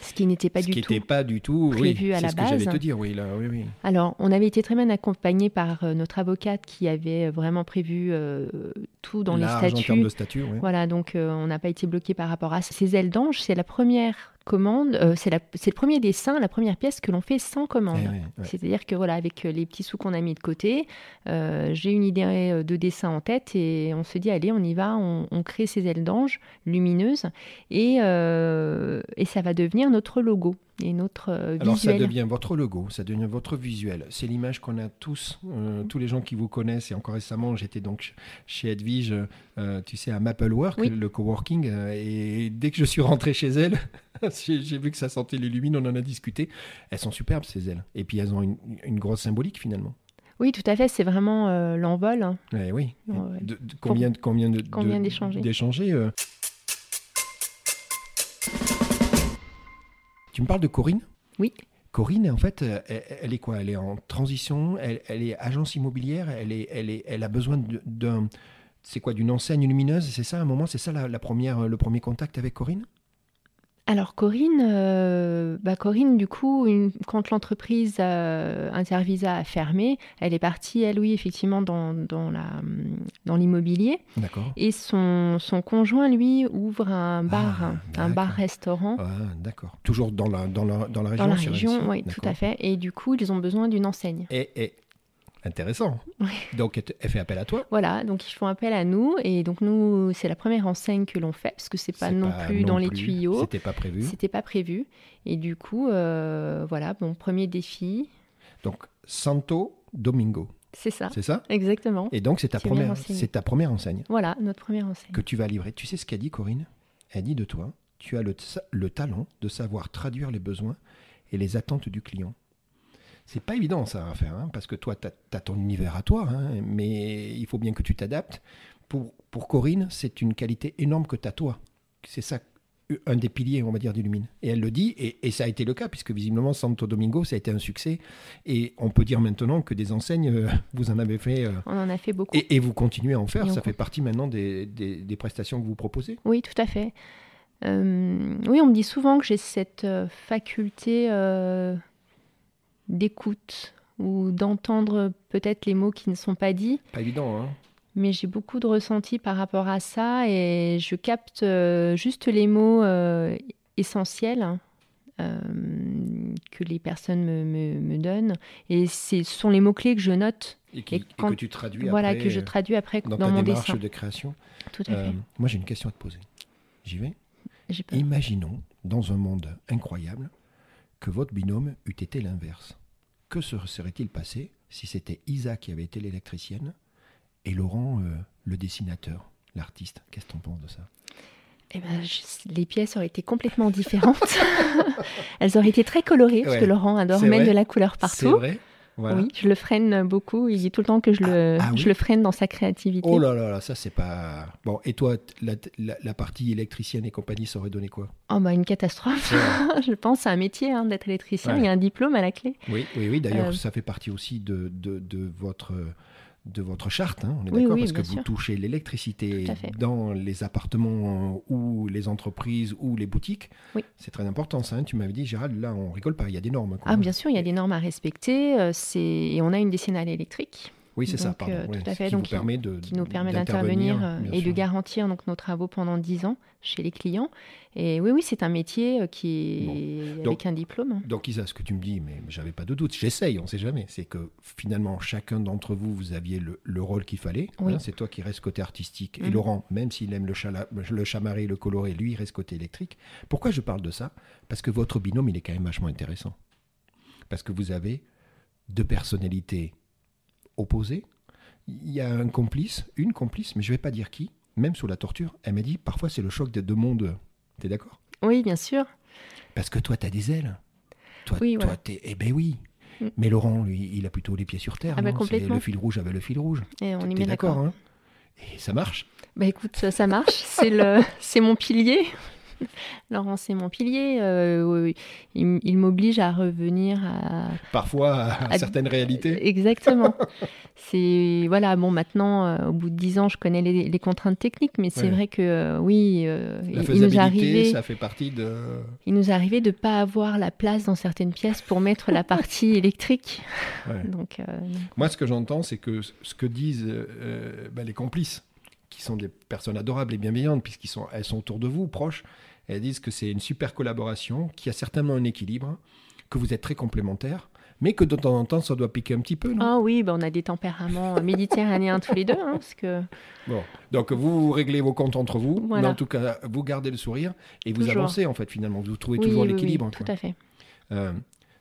[SPEAKER 2] ce qui n'était pas
[SPEAKER 1] Ce
[SPEAKER 2] du
[SPEAKER 1] qui
[SPEAKER 2] tout.
[SPEAKER 1] n'était pas du tout
[SPEAKER 2] prévu
[SPEAKER 1] oui,
[SPEAKER 2] à
[SPEAKER 1] c'est
[SPEAKER 2] la
[SPEAKER 1] ce que j'allais
[SPEAKER 2] base.
[SPEAKER 1] te dire, oui, là, oui, oui.
[SPEAKER 2] Alors, on avait été très bien accompagné par euh, notre avocate qui avait vraiment prévu euh, tout dans
[SPEAKER 1] Large
[SPEAKER 2] les
[SPEAKER 1] en termes
[SPEAKER 2] statuts.
[SPEAKER 1] de statut, oui.
[SPEAKER 2] Voilà, donc euh, on n'a pas été bloqué par rapport à ça. Ces ailes d'ange, c'est la première commande, euh, c'est le premier dessin, la première pièce que l'on fait sans commande.
[SPEAKER 1] Eh ouais, ouais.
[SPEAKER 2] C'est-à-dire que voilà, avec euh, les petits sous qu'on a mis de côté, euh, j'ai une idée de dessin en tête et on se dit allez, on y va, on, on crée ces ailes d'ange lumineuses et, euh, et ça va devenir notre logo et notre euh,
[SPEAKER 1] Alors ça devient votre logo, ça devient votre visuel. C'est l'image qu'on a tous, euh, tous les gens qui vous connaissent. Et encore récemment, j'étais donc ch- chez Edwige, euh, tu sais, à Maplework,
[SPEAKER 2] Oui.
[SPEAKER 1] le coworking. et dès que je suis rentré chez elle, j'ai vu que ça sentait les lumines, on en a discuté. Elles sont superbes ces ailes. Et puis elles ont une, une grosse symbolique finalement.
[SPEAKER 2] Oui, tout à fait, c'est vraiment euh, l'envol. hein.
[SPEAKER 1] Eh oui. De- de- combien, combien de
[SPEAKER 2] Combien d'échanger.
[SPEAKER 1] Tu me parles de Corinne?
[SPEAKER 2] Oui.
[SPEAKER 1] Corinne, en fait, euh, elle, elle est quoi? Elle est en transition, elle, elle est agence immobilière, elle, est, elle, est, elle a besoin de- d'un... C'est quoi, d'une enseigne lumineuse C'est ça, à un moment C'est ça la, la première, le premier contact avec Corinne?
[SPEAKER 2] Alors Corinne, euh, bah Corinne, du coup, une- quand l'entreprise euh, Intervisa a fermé, elle est partie, elle, oui, effectivement, dans, dans la, dans l'immobilier.
[SPEAKER 1] D'accord.
[SPEAKER 2] Et son, son conjoint, lui, ouvre un bar,
[SPEAKER 1] Ah,
[SPEAKER 2] un
[SPEAKER 1] d'accord.
[SPEAKER 2] bar-restaurant
[SPEAKER 1] Ah, d'accord. Toujours dans la, dans la, dans la région
[SPEAKER 2] dans la région, oui, tout à fait. Et du coup, ils ont besoin d'une enseigne.
[SPEAKER 1] Et, et intéressant. Donc, elle fait appel à toi
[SPEAKER 2] Voilà, donc ils font appel à nous. Et donc, nous, c'est la première enseigne que l'on fait, parce que c'est pas non plus dans les tuyaux.
[SPEAKER 1] C'était pas prévu.
[SPEAKER 2] C'était pas prévu. Et du coup, euh, voilà, bon, premier défi,
[SPEAKER 1] Donc, Santo Domingo.
[SPEAKER 2] C'est ça.
[SPEAKER 1] C'est ça?
[SPEAKER 2] Exactement.
[SPEAKER 1] Et donc, c'est ta, première, ta première enseigne
[SPEAKER 2] Voilà, notre première enseigne.
[SPEAKER 1] que tu vas livrer. Tu sais ce qu'a dit Corinne? Elle dit de toi, tu as le, le talent de savoir traduire les besoins et les attentes du client. C'est pas évident ça à faire, hein, parce que toi, tu as, ton univers à toi, hein, mais il faut bien que tu t'adaptes. Pour, pour Corinne, c'est une qualité énorme que tu as toi. C'est ça, un des piliers, on va dire, d'Illumine. Et elle le dit, et, et ça a été le cas, puisque visiblement, Santo Domingo, ça a été un succès. Et on peut dire maintenant que des enseignes, euh, vous en avez fait. euh,
[SPEAKER 2] On en a fait beaucoup.
[SPEAKER 1] et, et vous continuez à en faire.
[SPEAKER 2] Et
[SPEAKER 1] Ça fait partie maintenant des, des- des prestations que vous proposez.
[SPEAKER 2] Oui, tout à fait. Euh, oui, on me dit souvent que j'ai cette euh, faculté d'écoute ou d'entendre peut-être les mots qui ne sont pas dits,
[SPEAKER 1] Pas évident, hein
[SPEAKER 2] mais j'ai beaucoup de ressenti par rapport à ça et je capte euh, juste les mots euh, essentiels hein, euh, que les personnes me, me- me donnent. Et ce sont les mots-clés que je note,
[SPEAKER 1] et, qui-
[SPEAKER 2] Et
[SPEAKER 1] et
[SPEAKER 2] quand-
[SPEAKER 1] que tu traduis
[SPEAKER 2] voilà,
[SPEAKER 1] après,
[SPEAKER 2] que je traduis après
[SPEAKER 1] dans,
[SPEAKER 2] dans,
[SPEAKER 1] ta
[SPEAKER 2] mon
[SPEAKER 1] démarche
[SPEAKER 2] dessin.
[SPEAKER 1] de création.
[SPEAKER 2] Tout à fait.
[SPEAKER 1] moi, j'ai une question à te poser. J'y vais. Imaginons, dans un monde incroyable, que votre binôme eût été l'inverse. Que se serait-il passé si c'était Isa qui avait été l'électricienne et Laurent euh, le dessinateur, l'artiste? Qu'est-ce que tu en penses de ça?
[SPEAKER 2] Eh ben, je- les pièces auraient été complètement différentes. Elles auraient été très colorées, parce que Laurent adore
[SPEAKER 1] C'est
[SPEAKER 2] mettre de la couleur
[SPEAKER 1] C'est
[SPEAKER 2] partout.
[SPEAKER 1] vrai Voilà.
[SPEAKER 2] Oui, je le freine beaucoup. Il dit tout le temps que je le,
[SPEAKER 1] Ah, ah oui
[SPEAKER 2] je le freine dans sa créativité.
[SPEAKER 1] Oh là là là, ça c'est pas... Bon, et toi, la, la- la partie électricienne et compagnie, ça aurait donné quoi?
[SPEAKER 2] Oh bah une catastrophe. je pense c'est un métier hein, d'être électricien.
[SPEAKER 1] Ouais.
[SPEAKER 2] Il y a un diplôme à la clé.
[SPEAKER 1] Oui, oui, oui. D'ailleurs,
[SPEAKER 2] Euh,
[SPEAKER 1] ça fait partie aussi de, de, de votre de votre charte, hein, on est
[SPEAKER 2] Oui,
[SPEAKER 1] d'accord,
[SPEAKER 2] oui,
[SPEAKER 1] parce que vous touchez l'électricité dans les appartements ou les entreprises ou les boutiques.
[SPEAKER 2] Oui.
[SPEAKER 1] C'est très important, ça. hein. Tu m'avais dit, Gérald, là, on rigole pas, il y a des normes. quoi.
[SPEAKER 2] Ah bien sûr, il y a des normes à respecter. euh, et on a une décennale électrique
[SPEAKER 1] Oui, c'est ça, pardon.
[SPEAKER 2] euh,
[SPEAKER 1] ouais,
[SPEAKER 2] tout à fait.
[SPEAKER 1] Qui
[SPEAKER 2] Donc,
[SPEAKER 1] vous permet de
[SPEAKER 2] qui nous permet
[SPEAKER 1] d'intervenir,
[SPEAKER 2] euh, et de garantir donc nos travaux pendant 10 ans chez les clients. Et oui, oui, c'est un métier euh, qui est
[SPEAKER 1] Donc-
[SPEAKER 2] avec un diplôme.
[SPEAKER 1] Donc Isa, ce que tu me dis, mais j'avais pas de doute, j'essaye, on ne sait jamais, c'est que finalement chacun d'entre vous, vous aviez le, le rôle qu'il fallait.
[SPEAKER 2] Oui.
[SPEAKER 1] hein, c'est toi qui reste côté artistique. Et
[SPEAKER 2] Mhm.
[SPEAKER 1] Laurent, même s'il aime le, chala- le chamarré, le coloré, lui, il reste côté électrique. Pourquoi je parle de ça? Parce que votre binôme, il est quand même vachement intéressant. Parce que vous avez deux personnalités opposées. Il y a un complice, une complice, mais je vais pas dire qui, même sous la torture. Elle m'a dit, parfois c'est le choc des deux mondes. T'es d'accord?
[SPEAKER 2] Oui, bien sûr.
[SPEAKER 1] parce que toi, tu as des ailes. Toi,
[SPEAKER 2] Oui,
[SPEAKER 1] toi t'es... Eh ben oui.
[SPEAKER 2] Mm.
[SPEAKER 1] Mais Laurent, lui, il a plutôt les pieds sur terre.
[SPEAKER 2] Ah bah complètement.
[SPEAKER 1] le fil rouge avec le fil rouge.
[SPEAKER 2] Et on est
[SPEAKER 1] T'es
[SPEAKER 2] bien d'accord.
[SPEAKER 1] hein? Et ça marche.
[SPEAKER 2] Bah écoute, ça, ça marche. C'est le, c'est mon pilier. Laurent, c'est mon pilier. Euh, il, m'oblige à revenir à.
[SPEAKER 1] Parfois, à,
[SPEAKER 2] À-
[SPEAKER 1] certaines réalités.
[SPEAKER 2] Exactement. c'est voilà. Bon, maintenant, euh, au bout de dix ans, je connais les, les contraintes techniques, mais c'est
[SPEAKER 1] Ouais.
[SPEAKER 2] vrai que euh, oui, euh,
[SPEAKER 1] La
[SPEAKER 2] il, nous arrivait,
[SPEAKER 1] ça fait partie de...
[SPEAKER 2] il nous arrivait de pas avoir la place dans certaines pièces pour mettre la partie électrique.
[SPEAKER 1] Ouais.
[SPEAKER 2] Donc, euh,
[SPEAKER 1] Moi, ce que j'entends, c'est que ce que disent euh, euh, ben, les complices, qui sont des personnes adorables et bienveillantes, puisqu'elles sont, elles sont autour de vous, proches, elles disent que c'est une super collaboration, qu'il y a certainement un équilibre, que vous êtes très complémentaires, mais que de temps en temps, ça doit piquer un petit peu,
[SPEAKER 2] ah oui, bah, on a des tempéraments méditerranéens tous les deux, hein, parce que
[SPEAKER 1] Bon, donc vous, vous réglez vos comptes entre vous,
[SPEAKER 2] Voilà.
[SPEAKER 1] mais en tout cas, vous gardez le sourire et vous avancez en fait finalement. Vous trouvez
[SPEAKER 2] oui,
[SPEAKER 1] toujours
[SPEAKER 2] oui, oui,
[SPEAKER 1] l'équilibre.
[SPEAKER 2] tout
[SPEAKER 1] quoi.
[SPEAKER 2] à fait.
[SPEAKER 1] Euh,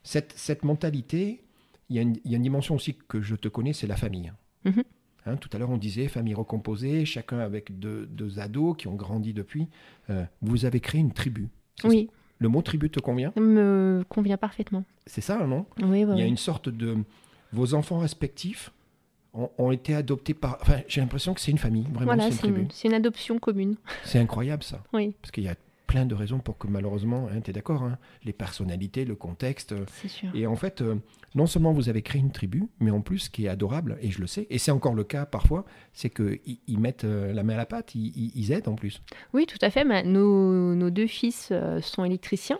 [SPEAKER 1] cette, cette mentalité, il y, a une- il y a une dimension aussi que je te connais, c'est la famille.
[SPEAKER 2] Mhm.
[SPEAKER 1] Hein, tout à l'heure, on disait famille recomposée, chacun avec deux, deux ados qui ont grandi depuis. Euh, vous avez créé une tribu.
[SPEAKER 2] Oui,
[SPEAKER 1] Le mot tribu te convient?
[SPEAKER 2] Me convient parfaitement.
[SPEAKER 1] C'est ça, non?
[SPEAKER 2] Oui, oui,
[SPEAKER 1] Il y a une sorte de... Vos enfants respectifs ont, ont été adoptés par... Enfin, j'ai l'impression que c'est une famille, vraiment,
[SPEAKER 2] Voilà,
[SPEAKER 1] c'est une
[SPEAKER 2] une adoption commune.
[SPEAKER 1] C'est incroyable ça.
[SPEAKER 2] Oui,
[SPEAKER 1] Parce qu'il y a plein de raisons pour que malheureusement, tu es d'accord, hein, les personnalités, le contexte. euh,
[SPEAKER 2] sûr.
[SPEAKER 1] Et en fait, euh, non seulement vous avez créé une tribu, mais en plus, ce qui est adorable, et je le sais, et c'est encore le cas parfois, c'est qu'ils ils mettent euh, la main à la pâte, ils, aident en plus.
[SPEAKER 2] Oui, tout à fait. mais nos, nos deux fils sont électriciens.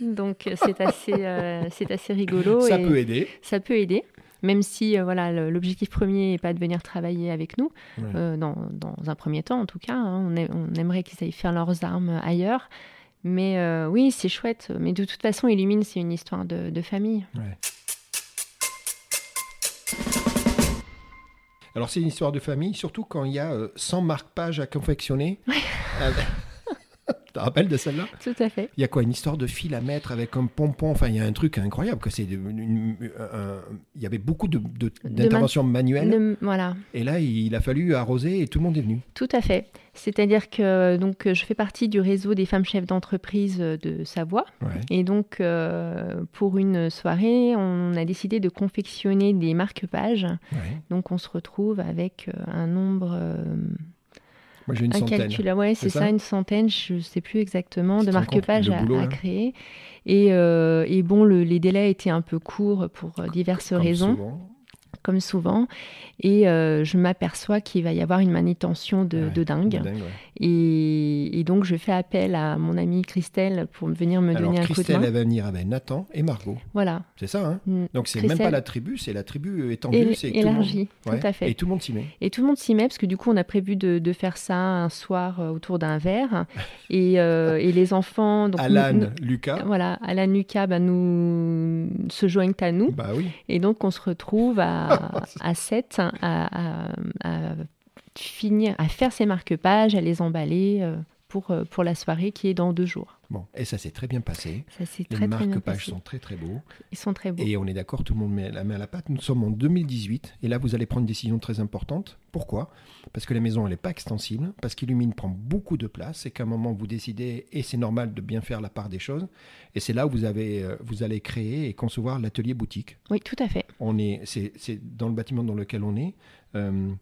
[SPEAKER 2] Donc c'est assez, euh, c'est assez rigolo.
[SPEAKER 1] Ça
[SPEAKER 2] et
[SPEAKER 1] peut aider.
[SPEAKER 2] ça peut aider. Même si euh, voilà, l'objectif premier n'est pas de venir travailler avec nous,
[SPEAKER 1] Ouais.
[SPEAKER 2] euh, dans, dans un premier temps en tout cas. hein. on, est- on aimerait qu'ils aillent faire leurs armes ailleurs. Mais euh, oui, c'est chouette. Mais de toute façon, Illumine, c'est une histoire de, de famille.
[SPEAKER 1] Ouais. Alors c'est une histoire de famille, surtout quand il y a euh, 100 marque-pages à confectionner. Euh, Tu te rappelles de celle-là?
[SPEAKER 2] Tout à fait.
[SPEAKER 1] Il y a quoi Une histoire de fil à mettre avec un pompon? Enfin, il y a un truc incroyable. Que c'est de- il y avait beaucoup de- de- d'interventions manuelles.
[SPEAKER 2] Le- voilà.
[SPEAKER 1] Et là, il a fallu arroser et tout le monde est venu.
[SPEAKER 2] Tout à fait. C'est-à-dire que donc je fais partie du réseau des femmes chefs d'entreprise de Savoie.
[SPEAKER 1] Ouais.
[SPEAKER 2] Et donc, euh, pour une soirée, on a décidé de confectionner des marque-pages.
[SPEAKER 1] Ouais.
[SPEAKER 2] Donc, on se retrouve avec euh, un nombre euh,
[SPEAKER 1] Moi, j'ai une centaine.
[SPEAKER 2] incalculable. Ouais, c'est ça,
[SPEAKER 1] ça
[SPEAKER 2] une centaine, je ne sais plus exactement, de marque-pages à, créer. Et, euh, et bon, le- les délais étaient un peu courts pour euh, diverses
[SPEAKER 1] Comme
[SPEAKER 2] raisons,
[SPEAKER 1] souvent.
[SPEAKER 2] Comme souvent. Et euh, je m'aperçois qu'il va y avoir une manutention de,
[SPEAKER 1] Ouais,
[SPEAKER 2] de dingue.
[SPEAKER 1] de dingue, ouais.
[SPEAKER 2] Et, et donc, je fais appel à mon amie Christelle pour venir me
[SPEAKER 1] Alors,
[SPEAKER 2] donner un coup de
[SPEAKER 1] Christelle,
[SPEAKER 2] main.
[SPEAKER 1] elle va venir avec Nathan et Margot.
[SPEAKER 2] Voilà.
[SPEAKER 1] C'est ça, hein
[SPEAKER 2] Mm.
[SPEAKER 1] Donc, c'est même
[SPEAKER 2] Christelle-
[SPEAKER 1] pas la tribu, c'est la tribu étendue. C'est tout
[SPEAKER 2] élargie,
[SPEAKER 1] Ouais.
[SPEAKER 2] tout à fait.
[SPEAKER 1] Et tout le monde s'y met.
[SPEAKER 2] Et tout le monde s'y met parce que du coup, on a prévu de, de faire ça un soir euh, autour d'un verre. Et, euh, et les enfants. Donc,
[SPEAKER 1] Alan,
[SPEAKER 2] nous-
[SPEAKER 1] Lucas.
[SPEAKER 2] voilà, Alan, Lucas bah, nous se joignent à nous.
[SPEAKER 1] Bah oui.
[SPEAKER 2] Et donc, on se retrouve à, à 7 à, à- finir, à faire ces marque-pages, à les emballer euh, euh, pour la soirée qui est dans deux jours.
[SPEAKER 1] Bon, et ça s'est très bien passé.
[SPEAKER 2] Ça,
[SPEAKER 1] Les
[SPEAKER 2] très,
[SPEAKER 1] marque-pages
[SPEAKER 2] passé.
[SPEAKER 1] sont très très beaux.
[SPEAKER 2] Ils sont très beaux.
[SPEAKER 1] Et on est d'accord, tout le monde met la main à la pâte. Nous sommes en 2018 et là vous allez prendre une décision très importante. Pourquoi? Parce que la maison elle n'est pas extensible, parce qu'Illumine prend beaucoup de place et qu'à un moment vous décidez, et c'est normal de bien faire la part des choses. Et c'est là où vous, avez, euh, vous allez créer et concevoir l'atelier boutique.
[SPEAKER 2] Oui, tout à fait.
[SPEAKER 1] On est, c'est, c'est dans le bâtiment dans lequel on est. Euh,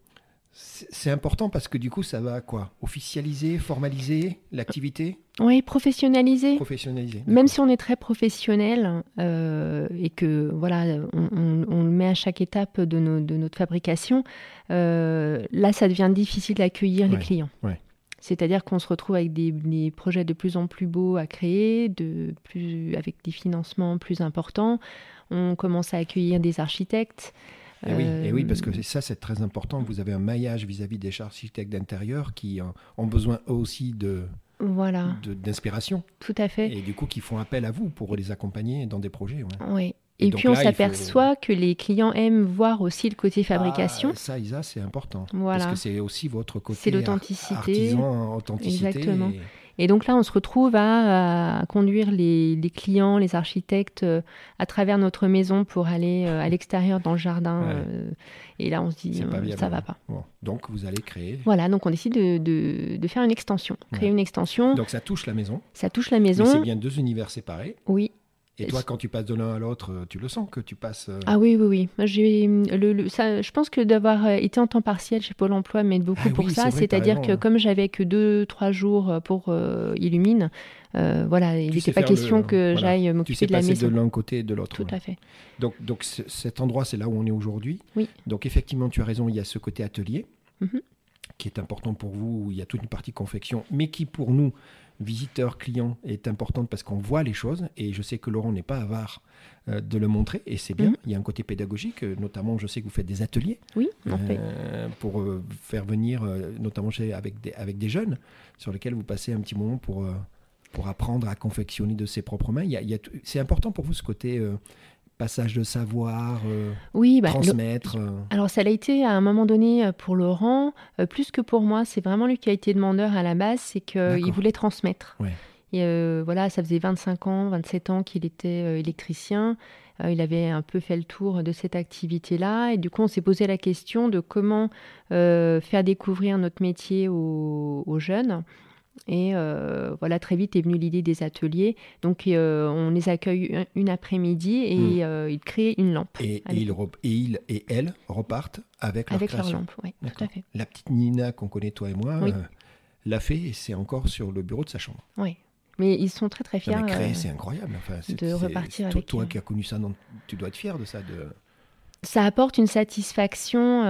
[SPEAKER 1] c'est important parce que du coup ça va quoi? Officialiser, formaliser l'activité,
[SPEAKER 2] Oui, professionnaliser.
[SPEAKER 1] professionnaliser.
[SPEAKER 2] Même si on est très professionnel euh, et que voilà, on, on- on le met à chaque étape de, nos- de notre fabrication, euh, là, ça devient difficile d'accueillir les clients.
[SPEAKER 1] ouais.
[SPEAKER 2] C'est-à-dire qu'on se retrouve avec des, des projets de plus en plus beaux à créer, de plus, avec des financements plus importants. On commence à accueillir des architectes.
[SPEAKER 1] Et oui, et oui, parce que
[SPEAKER 2] Euh,
[SPEAKER 1] ça, c'est très important. Vous avez un maillage vis-à-vis des architectes d'intérieur qui ont besoin eux aussi de,
[SPEAKER 2] Voilà,
[SPEAKER 1] de- d'inspiration
[SPEAKER 2] tout à fait.
[SPEAKER 1] et du coup qui font appel à vous pour les accompagner dans des projets. ouais.
[SPEAKER 2] Oui.
[SPEAKER 1] Et
[SPEAKER 2] puis on
[SPEAKER 1] faut-
[SPEAKER 2] s'aperçoit que les clients aiment voir aussi le côté fabrication.
[SPEAKER 1] Ah, ça, Isa, c'est important.
[SPEAKER 2] Voilà.
[SPEAKER 1] Parce que c'est aussi votre côté
[SPEAKER 2] C'est l'authenticité.
[SPEAKER 1] artisan, authenticité.
[SPEAKER 2] Exactement.
[SPEAKER 1] et-
[SPEAKER 2] Et donc là, on se retrouve à, à conduire les, les clients, les architectes euh, à travers notre maison pour aller euh, à l'extérieur dans le jardin.
[SPEAKER 1] Ouais.
[SPEAKER 2] euh, et là, on se dit, ça va pas.
[SPEAKER 1] Bon, donc vous allez créer.
[SPEAKER 2] Voilà, donc on décide de, de- de faire une extension, créer
[SPEAKER 1] Ouais.
[SPEAKER 2] une extension.
[SPEAKER 1] Donc ça touche la maison.
[SPEAKER 2] ça touche la
[SPEAKER 1] Mais c'est
[SPEAKER 2] maison.
[SPEAKER 1] bien deux univers séparés.
[SPEAKER 2] Oui.
[SPEAKER 1] Et
[SPEAKER 2] Et
[SPEAKER 1] toi, quand tu passes de l'un à l'autre, euh, tu le sens que tu passes. euh,
[SPEAKER 2] Ah oui, oui, oui. Moi, j'ai, le, le- ça, je pense que d'avoir euh, été en temps partiel chez Pôle emploi m'aide beaucoup
[SPEAKER 1] Ah
[SPEAKER 2] pour
[SPEAKER 1] oui,
[SPEAKER 2] ça. C'est-à-dire que
[SPEAKER 1] hein.
[SPEAKER 2] comme j'avais que deux, trois jours euh, pour euh, Illumine, euh, voilà, il n'était pas
[SPEAKER 1] le-
[SPEAKER 2] question que
[SPEAKER 1] voilà.
[SPEAKER 2] j'aille m'occuper de la maison.
[SPEAKER 1] de l'un côté et de l'autre.
[SPEAKER 2] Tout
[SPEAKER 1] ouais.
[SPEAKER 2] à fait.
[SPEAKER 1] Donc, cet endroit, c'est là où on est aujourd'hui.
[SPEAKER 2] Oui.
[SPEAKER 1] Donc effectivement, tu as raison, il y a ce côté atelier
[SPEAKER 2] Mhm.
[SPEAKER 1] qui est important pour vous, où il y a toute une partie confection, mais qui pour nous, visiteurs, clients, est importante parce qu'on voit les choses. Et je sais que Laurent n'est pas avare euh, de le montrer, et c'est bien.
[SPEAKER 2] Mhm.
[SPEAKER 1] Il y a un côté pédagogique, euh, notamment je sais que vous faites des ateliers
[SPEAKER 2] Oui, en fait.
[SPEAKER 1] euh, pour euh, faire venir, notamment chez, avec, des, avec des jeunes, sur lesquels vous passez un petit moment pour, pour apprendre à confectionner de ses propres mains. Il y a- il y a c'est important pour vous ce côté passage de savoir, euh,
[SPEAKER 2] Oui, bah,
[SPEAKER 1] transmettre. euh,
[SPEAKER 2] alors ça l'a été à un moment donné euh, pour Laurent, euh, plus que pour moi. C'est vraiment lui qui a été demandeur à la base, c'est qu'il voulait transmettre.
[SPEAKER 1] Ouais.
[SPEAKER 2] Et euh, voilà, ça faisait 25 ans, 27 ans qu'il était électricien. Il avait un peu fait le tour de cette activité-là. Et du coup, on s'est posé la question de comment faire découvrir notre métier aux, aux jeunes. Et euh, voilà, très vite est venue l'idée des ateliers. Donc, euh, on les accueille un- une après-midi et
[SPEAKER 1] Mm.
[SPEAKER 2] euh, ils créent une lampe.
[SPEAKER 1] et, et, ils et ils et elles repartent avec leur
[SPEAKER 2] avec leur lampe, oui, tout
[SPEAKER 1] D'accord.
[SPEAKER 2] à fait.
[SPEAKER 1] La petite Nina qu'on connaît toi et moi
[SPEAKER 2] Oui.
[SPEAKER 1] euh, l'a fait et c'est encore sur le bureau de sa chambre.
[SPEAKER 2] Oui. Mais ils sont très très fiers.
[SPEAKER 1] C'est incroyable. Enfin,
[SPEAKER 2] de repartir
[SPEAKER 1] toi,
[SPEAKER 2] avec,
[SPEAKER 1] Toi
[SPEAKER 2] euh,
[SPEAKER 1] qui as connu ça, non, tu dois être fier de ça. De...
[SPEAKER 2] ça apporte une satisfaction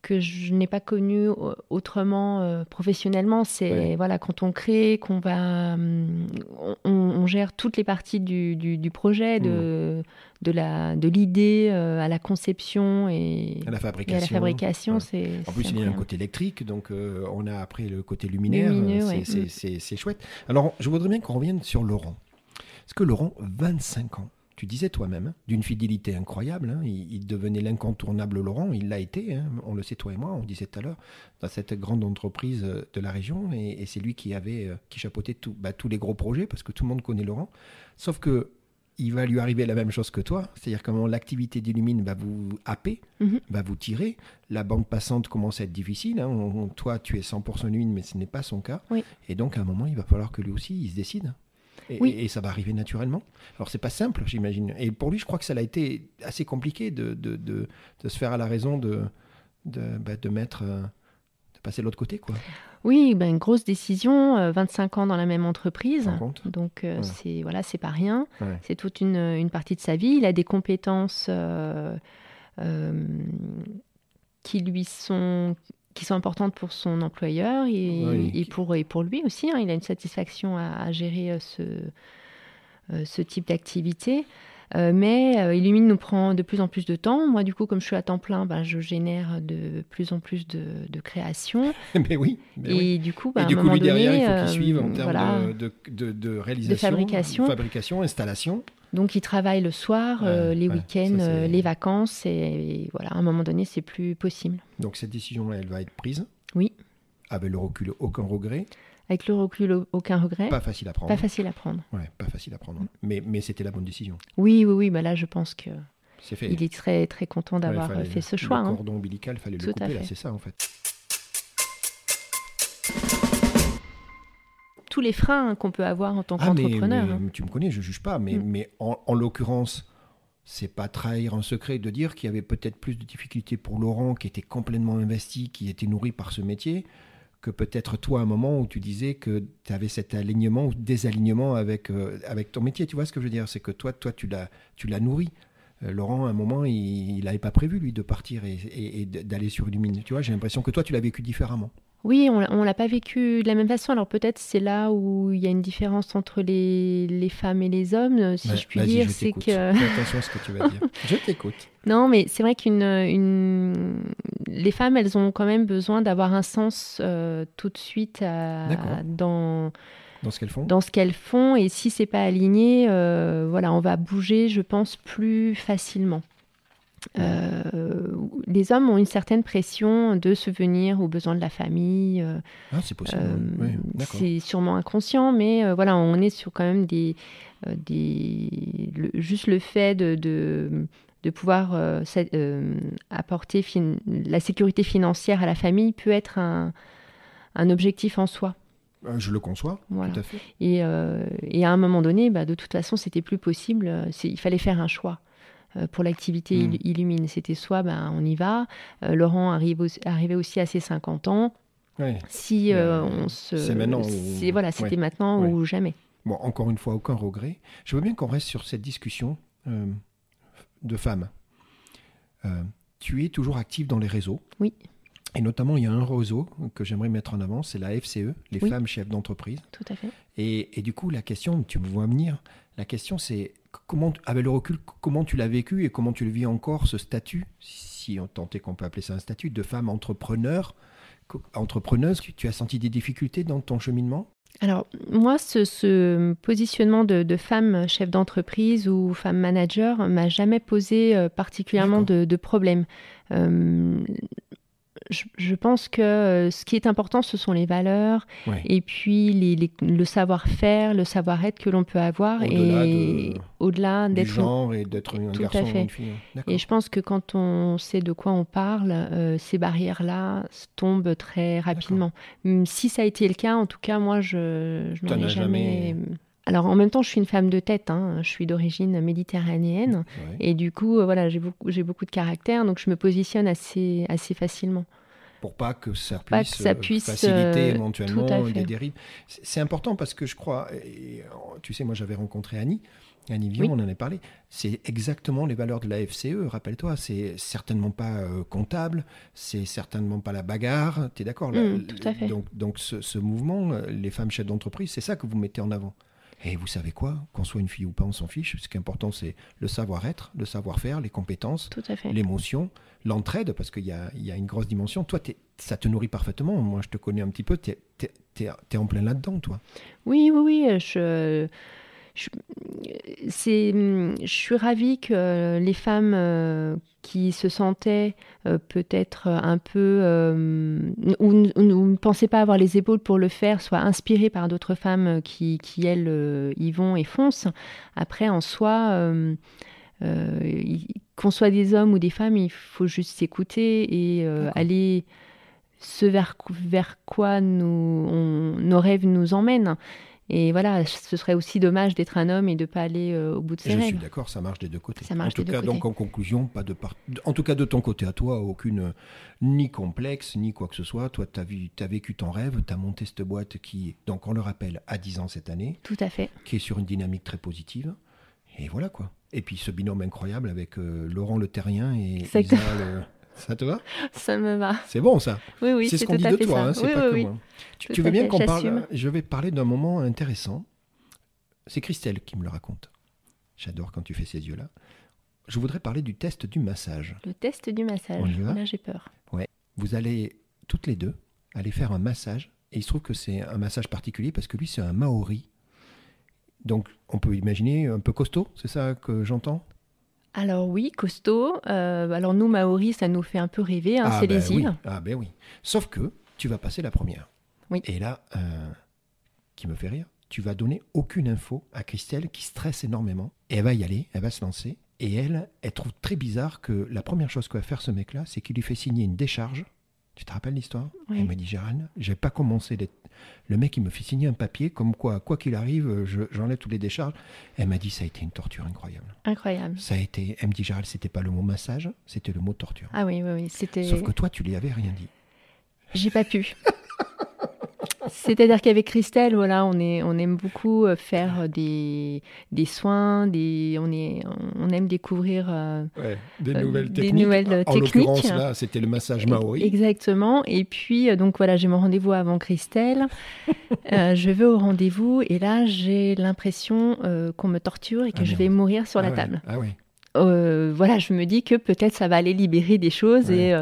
[SPEAKER 2] que je n'ai pas connue au- autrement euh, professionnellement. C'est
[SPEAKER 1] Ouais.
[SPEAKER 2] voilà quand on crée, qu'on va, hum, on, on gère toutes les parties du, du- du projet,
[SPEAKER 1] Mmh.
[SPEAKER 2] de de la de l'idée euh, à la conception et,
[SPEAKER 1] À la fabrication.
[SPEAKER 2] à la fabrication.
[SPEAKER 1] Ouais.
[SPEAKER 2] C'est
[SPEAKER 1] En plus, il y a un côté électrique, donc euh, on a après le côté luminaire. Euh,
[SPEAKER 2] ouais.
[SPEAKER 1] c'est- c'est
[SPEAKER 2] Mm.
[SPEAKER 1] c'est- c'est chouette. Alors, je voudrais bien qu'on revienne sur Laurent. Parce que Laurent, 25 ans. Tu disais toi-même, hein, d'une fidélité incroyable. Hein. il, devenait l'incontournable Laurent, il l'a été, hein. on le sait toi et moi, on disait tout à l'heure, dans cette grande entreprise euh, de la région, et, c'est lui qui avait, euh, qui chapeautait tout, bah, tous les gros projets, parce que tout le monde connaît Laurent. Sauf que il va lui arriver la même chose que toi, c'est-à-dire comment l'activité d'Illumine va vous happer, mhm. va vous tirer. La bande passante commence à être difficile. toi, tu es 100% Illumine, mais ce n'est pas son cas. Et donc, à un moment, il va falloir que lui aussi, il se décide. Et, ça va arriver naturellement. Alors, c'est pas simple, j'imagine. Et pour lui, je crois que ça a été assez compliqué de, de, de, se faire à la raison de, de, bah, de mettre. Euh, de passer de l'autre côté, quoi.
[SPEAKER 2] Oui, ben, une grosse décision, 25 euh, ans dans la même entreprise. Donc, euh, c'est voilà, c'est pas rien. C'est toute une, une, partie de sa vie. Il a des compétences qui lui sont qui sont importantes pour son employeur et, et, pour, et pour lui aussi. Hein. il a une satisfaction à, gérer euh, ce, euh, ce type d'activité. Euh, mais euh, Illumine nous prend de plus en plus de temps. Moi, du coup, comme je suis à temps plein, ben, je génère de plus en plus de, de créations.
[SPEAKER 1] mais oui.
[SPEAKER 2] et du coup, ben,
[SPEAKER 1] et du coup, lui, derrière, il faut qu'il suive en termes de, de, de, réalisation, de
[SPEAKER 2] fabrication.
[SPEAKER 1] fabrication, installation.
[SPEAKER 2] Donc, il travaille le soir, les week-ends, les vacances, et, voilà, à un moment donné, c'est plus possible.
[SPEAKER 1] Donc, cette décision, elle va être prise
[SPEAKER 2] Oui.
[SPEAKER 1] Avec le recul, aucun regret
[SPEAKER 2] avec le recul, aucun regret.
[SPEAKER 1] Pas facile à prendre.
[SPEAKER 2] Pas facile à prendre.
[SPEAKER 1] Ouais, pas facile à prendre. Mais, mais c'était la bonne décision.
[SPEAKER 2] Oui, oui, oui. Bah là, je pense que. C'est fait. Il est très, très content d'avoir fait ce choix.
[SPEAKER 1] Le hein. cordon ombilical, il fallait le couper, là, c'est ça, en fait.
[SPEAKER 2] Tous les freins qu'on peut avoir en tant ah, qu'entrepreneur.
[SPEAKER 1] Hein. Tu me connais, je juge pas, mais, mm. mais en, en l'occurrence, c'est pas trahir un secret de dire qu'il y avait peut-être plus de difficultés pour Laurent, qui était complètement investi, qui était nourri par ce métier, que peut-être toi, à un moment où tu disais que tu avais cet alignement ou désalignement avec, euh, avec ton métier. Tu vois ce que je veux dire? C'est que toi, toi tu l'as, tu l'as nourri. Euh, Laurent, à un moment, il n'avait pas prévu, lui, de partir et, et, d'aller sur Illumine. Tu vois, j'ai l'impression que toi, tu l'as vécu différemment.
[SPEAKER 2] Oui, on ne l'a pas vécu de la même façon. Alors peut-être c'est là où il y a une différence entre les, les femmes et les hommes, si je puis dire. C'est que...
[SPEAKER 1] Attention à ce que tu vas dire. je t'écoute.
[SPEAKER 2] Non, mais c'est vrai qu'une une... les femmes, elles ont quand même besoin d'avoir un sens euh, tout de suite dans
[SPEAKER 1] dans ce qu'elles font.
[SPEAKER 2] Dans ce qu'elles font, et si c'est pas aligné, euh, voilà, on va bouger, je pense, plus facilement. Euh, les hommes ont une certaine pression de venir aux besoins de la famille. Euh,
[SPEAKER 1] ah, c'est possible.
[SPEAKER 2] c'est sûrement inconscient, mais voilà, on est sur quand même des, des juste le fait de, de, pouvoir apporter la sécurité financière à la famille peut être un, un objectif en soi.
[SPEAKER 1] Euh, je le conçois, tout à fait.
[SPEAKER 2] Et, euh, et, à un moment donné, bah, de toute façon, c'était plus possible. Il fallait faire un choix euh, pour l'activité hmm. Illumine. C'était soit bah, on y va. Laurent arrive arrivait aussi à ses 50 ans. Si on se.
[SPEAKER 1] C'est maintenant.
[SPEAKER 2] Voilà, c'était maintenant ou jamais.
[SPEAKER 1] Bon, encore une fois, aucun regret. Je veux bien qu'on reste sur cette discussion de femmes. tu es toujours active dans les réseaux.
[SPEAKER 2] Oui.
[SPEAKER 1] Et notamment, il y a un réseau que j'aimerais mettre en avant, c'est la FCE, les femmes chefs d'entreprise.
[SPEAKER 2] Tout à fait.
[SPEAKER 1] Et, et, du coup, la question, tu me vois venir, la question c'est, comment, avec le recul, comment tu l'as vécu et comment tu le vis encore, ce statut, si on tentait qu'on peut appeler ça un statut, de femme entrepreneur, entrepreneuse, tu as senti des difficultés dans ton cheminement?
[SPEAKER 2] Alors, moi, ce, positionnement de, femme chef d'entreprise ou femme manager m'a jamais posé euh, particulièrement de, de problème. Euh, je, pense que euh, ce qui est important, ce sont les valeurs et puis les, le savoir-faire, le savoir-être que l'on peut avoir
[SPEAKER 1] et
[SPEAKER 2] au-delà
[SPEAKER 1] d'être genre et d'être un garçon ou une fille.
[SPEAKER 2] Et je pense que quand on sait de quoi on parle, euh, ces barrières-là tombent très rapidement. Hum, si ça a été le cas, en tout cas, moi, je, je n'en ai jamais... Alors en même temps, je suis une femme de tête, hein. je suis d'origine méditerranéenne et du coup, euh, voilà, j'ai beaucoup, j'ai beaucoup de caractère, donc je me positionne assez, assez facilement
[SPEAKER 1] pour pas que ça puisse, ça puisse faciliter euh, éventuellement des dérives. C'est important parce que je crois, tu sais, moi j'avais rencontré Annie, Annie Vion, on en a parlé, c'est exactement les valeurs de la FCE, rappelle-toi, c'est certainement pas euh, comptable, c'est certainement pas la bagarre, tu es d'accord
[SPEAKER 2] mmh, Tout à fait.
[SPEAKER 1] Donc, donc ce, ce mouvement, euh, les femmes chefs d'entreprise, c'est ça que vous mettez en avant. Et vous savez quoi? Qu'on soit une fille ou pas, on s'en fiche. Ce qui est important, c'est le savoir-être, le savoir-faire, les compétences, l'émotion, l'entraide, parce qu'il y a, y a, une grosse dimension. Toi, ça te nourrit parfaitement. Moi, je te connais un petit peu. Tu es, en plein là-dedans, toi.
[SPEAKER 2] Oui, oui, oui. Je, je, je suis ravie que les femmes qui se sentaient peut-être un peu ou, ne pensaient pas avoir les épaules pour le faire soient inspirées par d'autres femmes qui, qui elles y vont et foncent. Après, en soi, qu'on soit des hommes ou des femmes, il faut juste s'écouter et aller ce vers, vers quoi nous, nos rêves nous emmènent. Et voilà, ce serait aussi dommage d'être un homme et de pas aller euh, au bout de ses rêves. Je
[SPEAKER 1] suis d'accord, ça marche des deux côtés. Ça marche en tout cas, donc en conclusion, pas de part... en tout cas de ton côté à toi, aucune ni complexe ni quoi que ce soit. Toi, tu as, as, vécu ton rêve, tu as monté cette boîte qui, donc on le rappelle, à 10 ans cette année.
[SPEAKER 2] Tout à fait.
[SPEAKER 1] Qui est sur une dynamique très positive. Et voilà quoi. Et puis ce binôme incroyable avec euh, Laurent Le Terrien et Isa le... Ça te va?
[SPEAKER 2] Ça me va.
[SPEAKER 1] C'est bon ça.
[SPEAKER 2] Oui, oui,
[SPEAKER 1] c'est ce qu'on dit de toi, hein, c'est pas que moi. Tu, veux bien qu'on parle Je vais parler d'un moment intéressant. C'est Christelle qui me le raconte. J'adore quand tu fais ces yeux-là. Je voudrais parler du test du massage.
[SPEAKER 2] Le test du massage. Là, j'ai peur.
[SPEAKER 1] Ouais. Vous allez toutes les deux aller faire un massage. Et il se trouve que c'est un massage particulier parce que lui, c'est un Maori. Donc, on peut imaginer un peu costaud, c'est ça que j'entends?
[SPEAKER 2] Alors oui, costaud. Euh, alors nous, Maori, ça nous fait un peu rêver, hein, ah, c'est ben les îles.
[SPEAKER 1] Ah ben oui. Sauf que tu vas passer la première.
[SPEAKER 2] Oui.
[SPEAKER 1] Et là, euh, qui me fait rire, tu vas donner aucune info à Christelle qui stresse énormément. Et elle va y aller, elle va se lancer. Et elle, elle trouve très bizarre que la première chose que va faire ce mec-là, c'est qu'il lui fait signer une décharge tu te rappelles l'histoire Elle m'a dit Gérald, j'ai pas commencé. Le mec, il me fait signer un papier comme quoi, quoi qu'il arrive, j'enlève toutes les décharges. Elle m'a dit ça a été une torture incroyable.
[SPEAKER 2] Incroyable.
[SPEAKER 1] Ça a été. Elle me dit Gérald, c'était pas le mot massage, c'était le mot torture.
[SPEAKER 2] Ah oui, oui, oui. C'était.
[SPEAKER 1] Sauf que toi, tu lui avais rien dit.
[SPEAKER 2] J'ai pas pu. C'est-à-dire qu'avec Christelle, voilà, on, est, on aime beaucoup euh, faire des, des soins, des, on, est, on aime découvrir
[SPEAKER 1] euh, des euh, nouvelles techniques. Des nouvelles en l'occurrence, là, c'était le massage maori.
[SPEAKER 2] Exactement. Et puis, donc voilà, j'ai mon rendez-vous avant Christelle. je vais au rendez-vous et là, j'ai l'impression qu'on me torture et que ah, je vais mourir sur
[SPEAKER 1] la
[SPEAKER 2] table.
[SPEAKER 1] Ah oui.
[SPEAKER 2] voilà, je me dis que peut-être ça va aller libérer des choses et,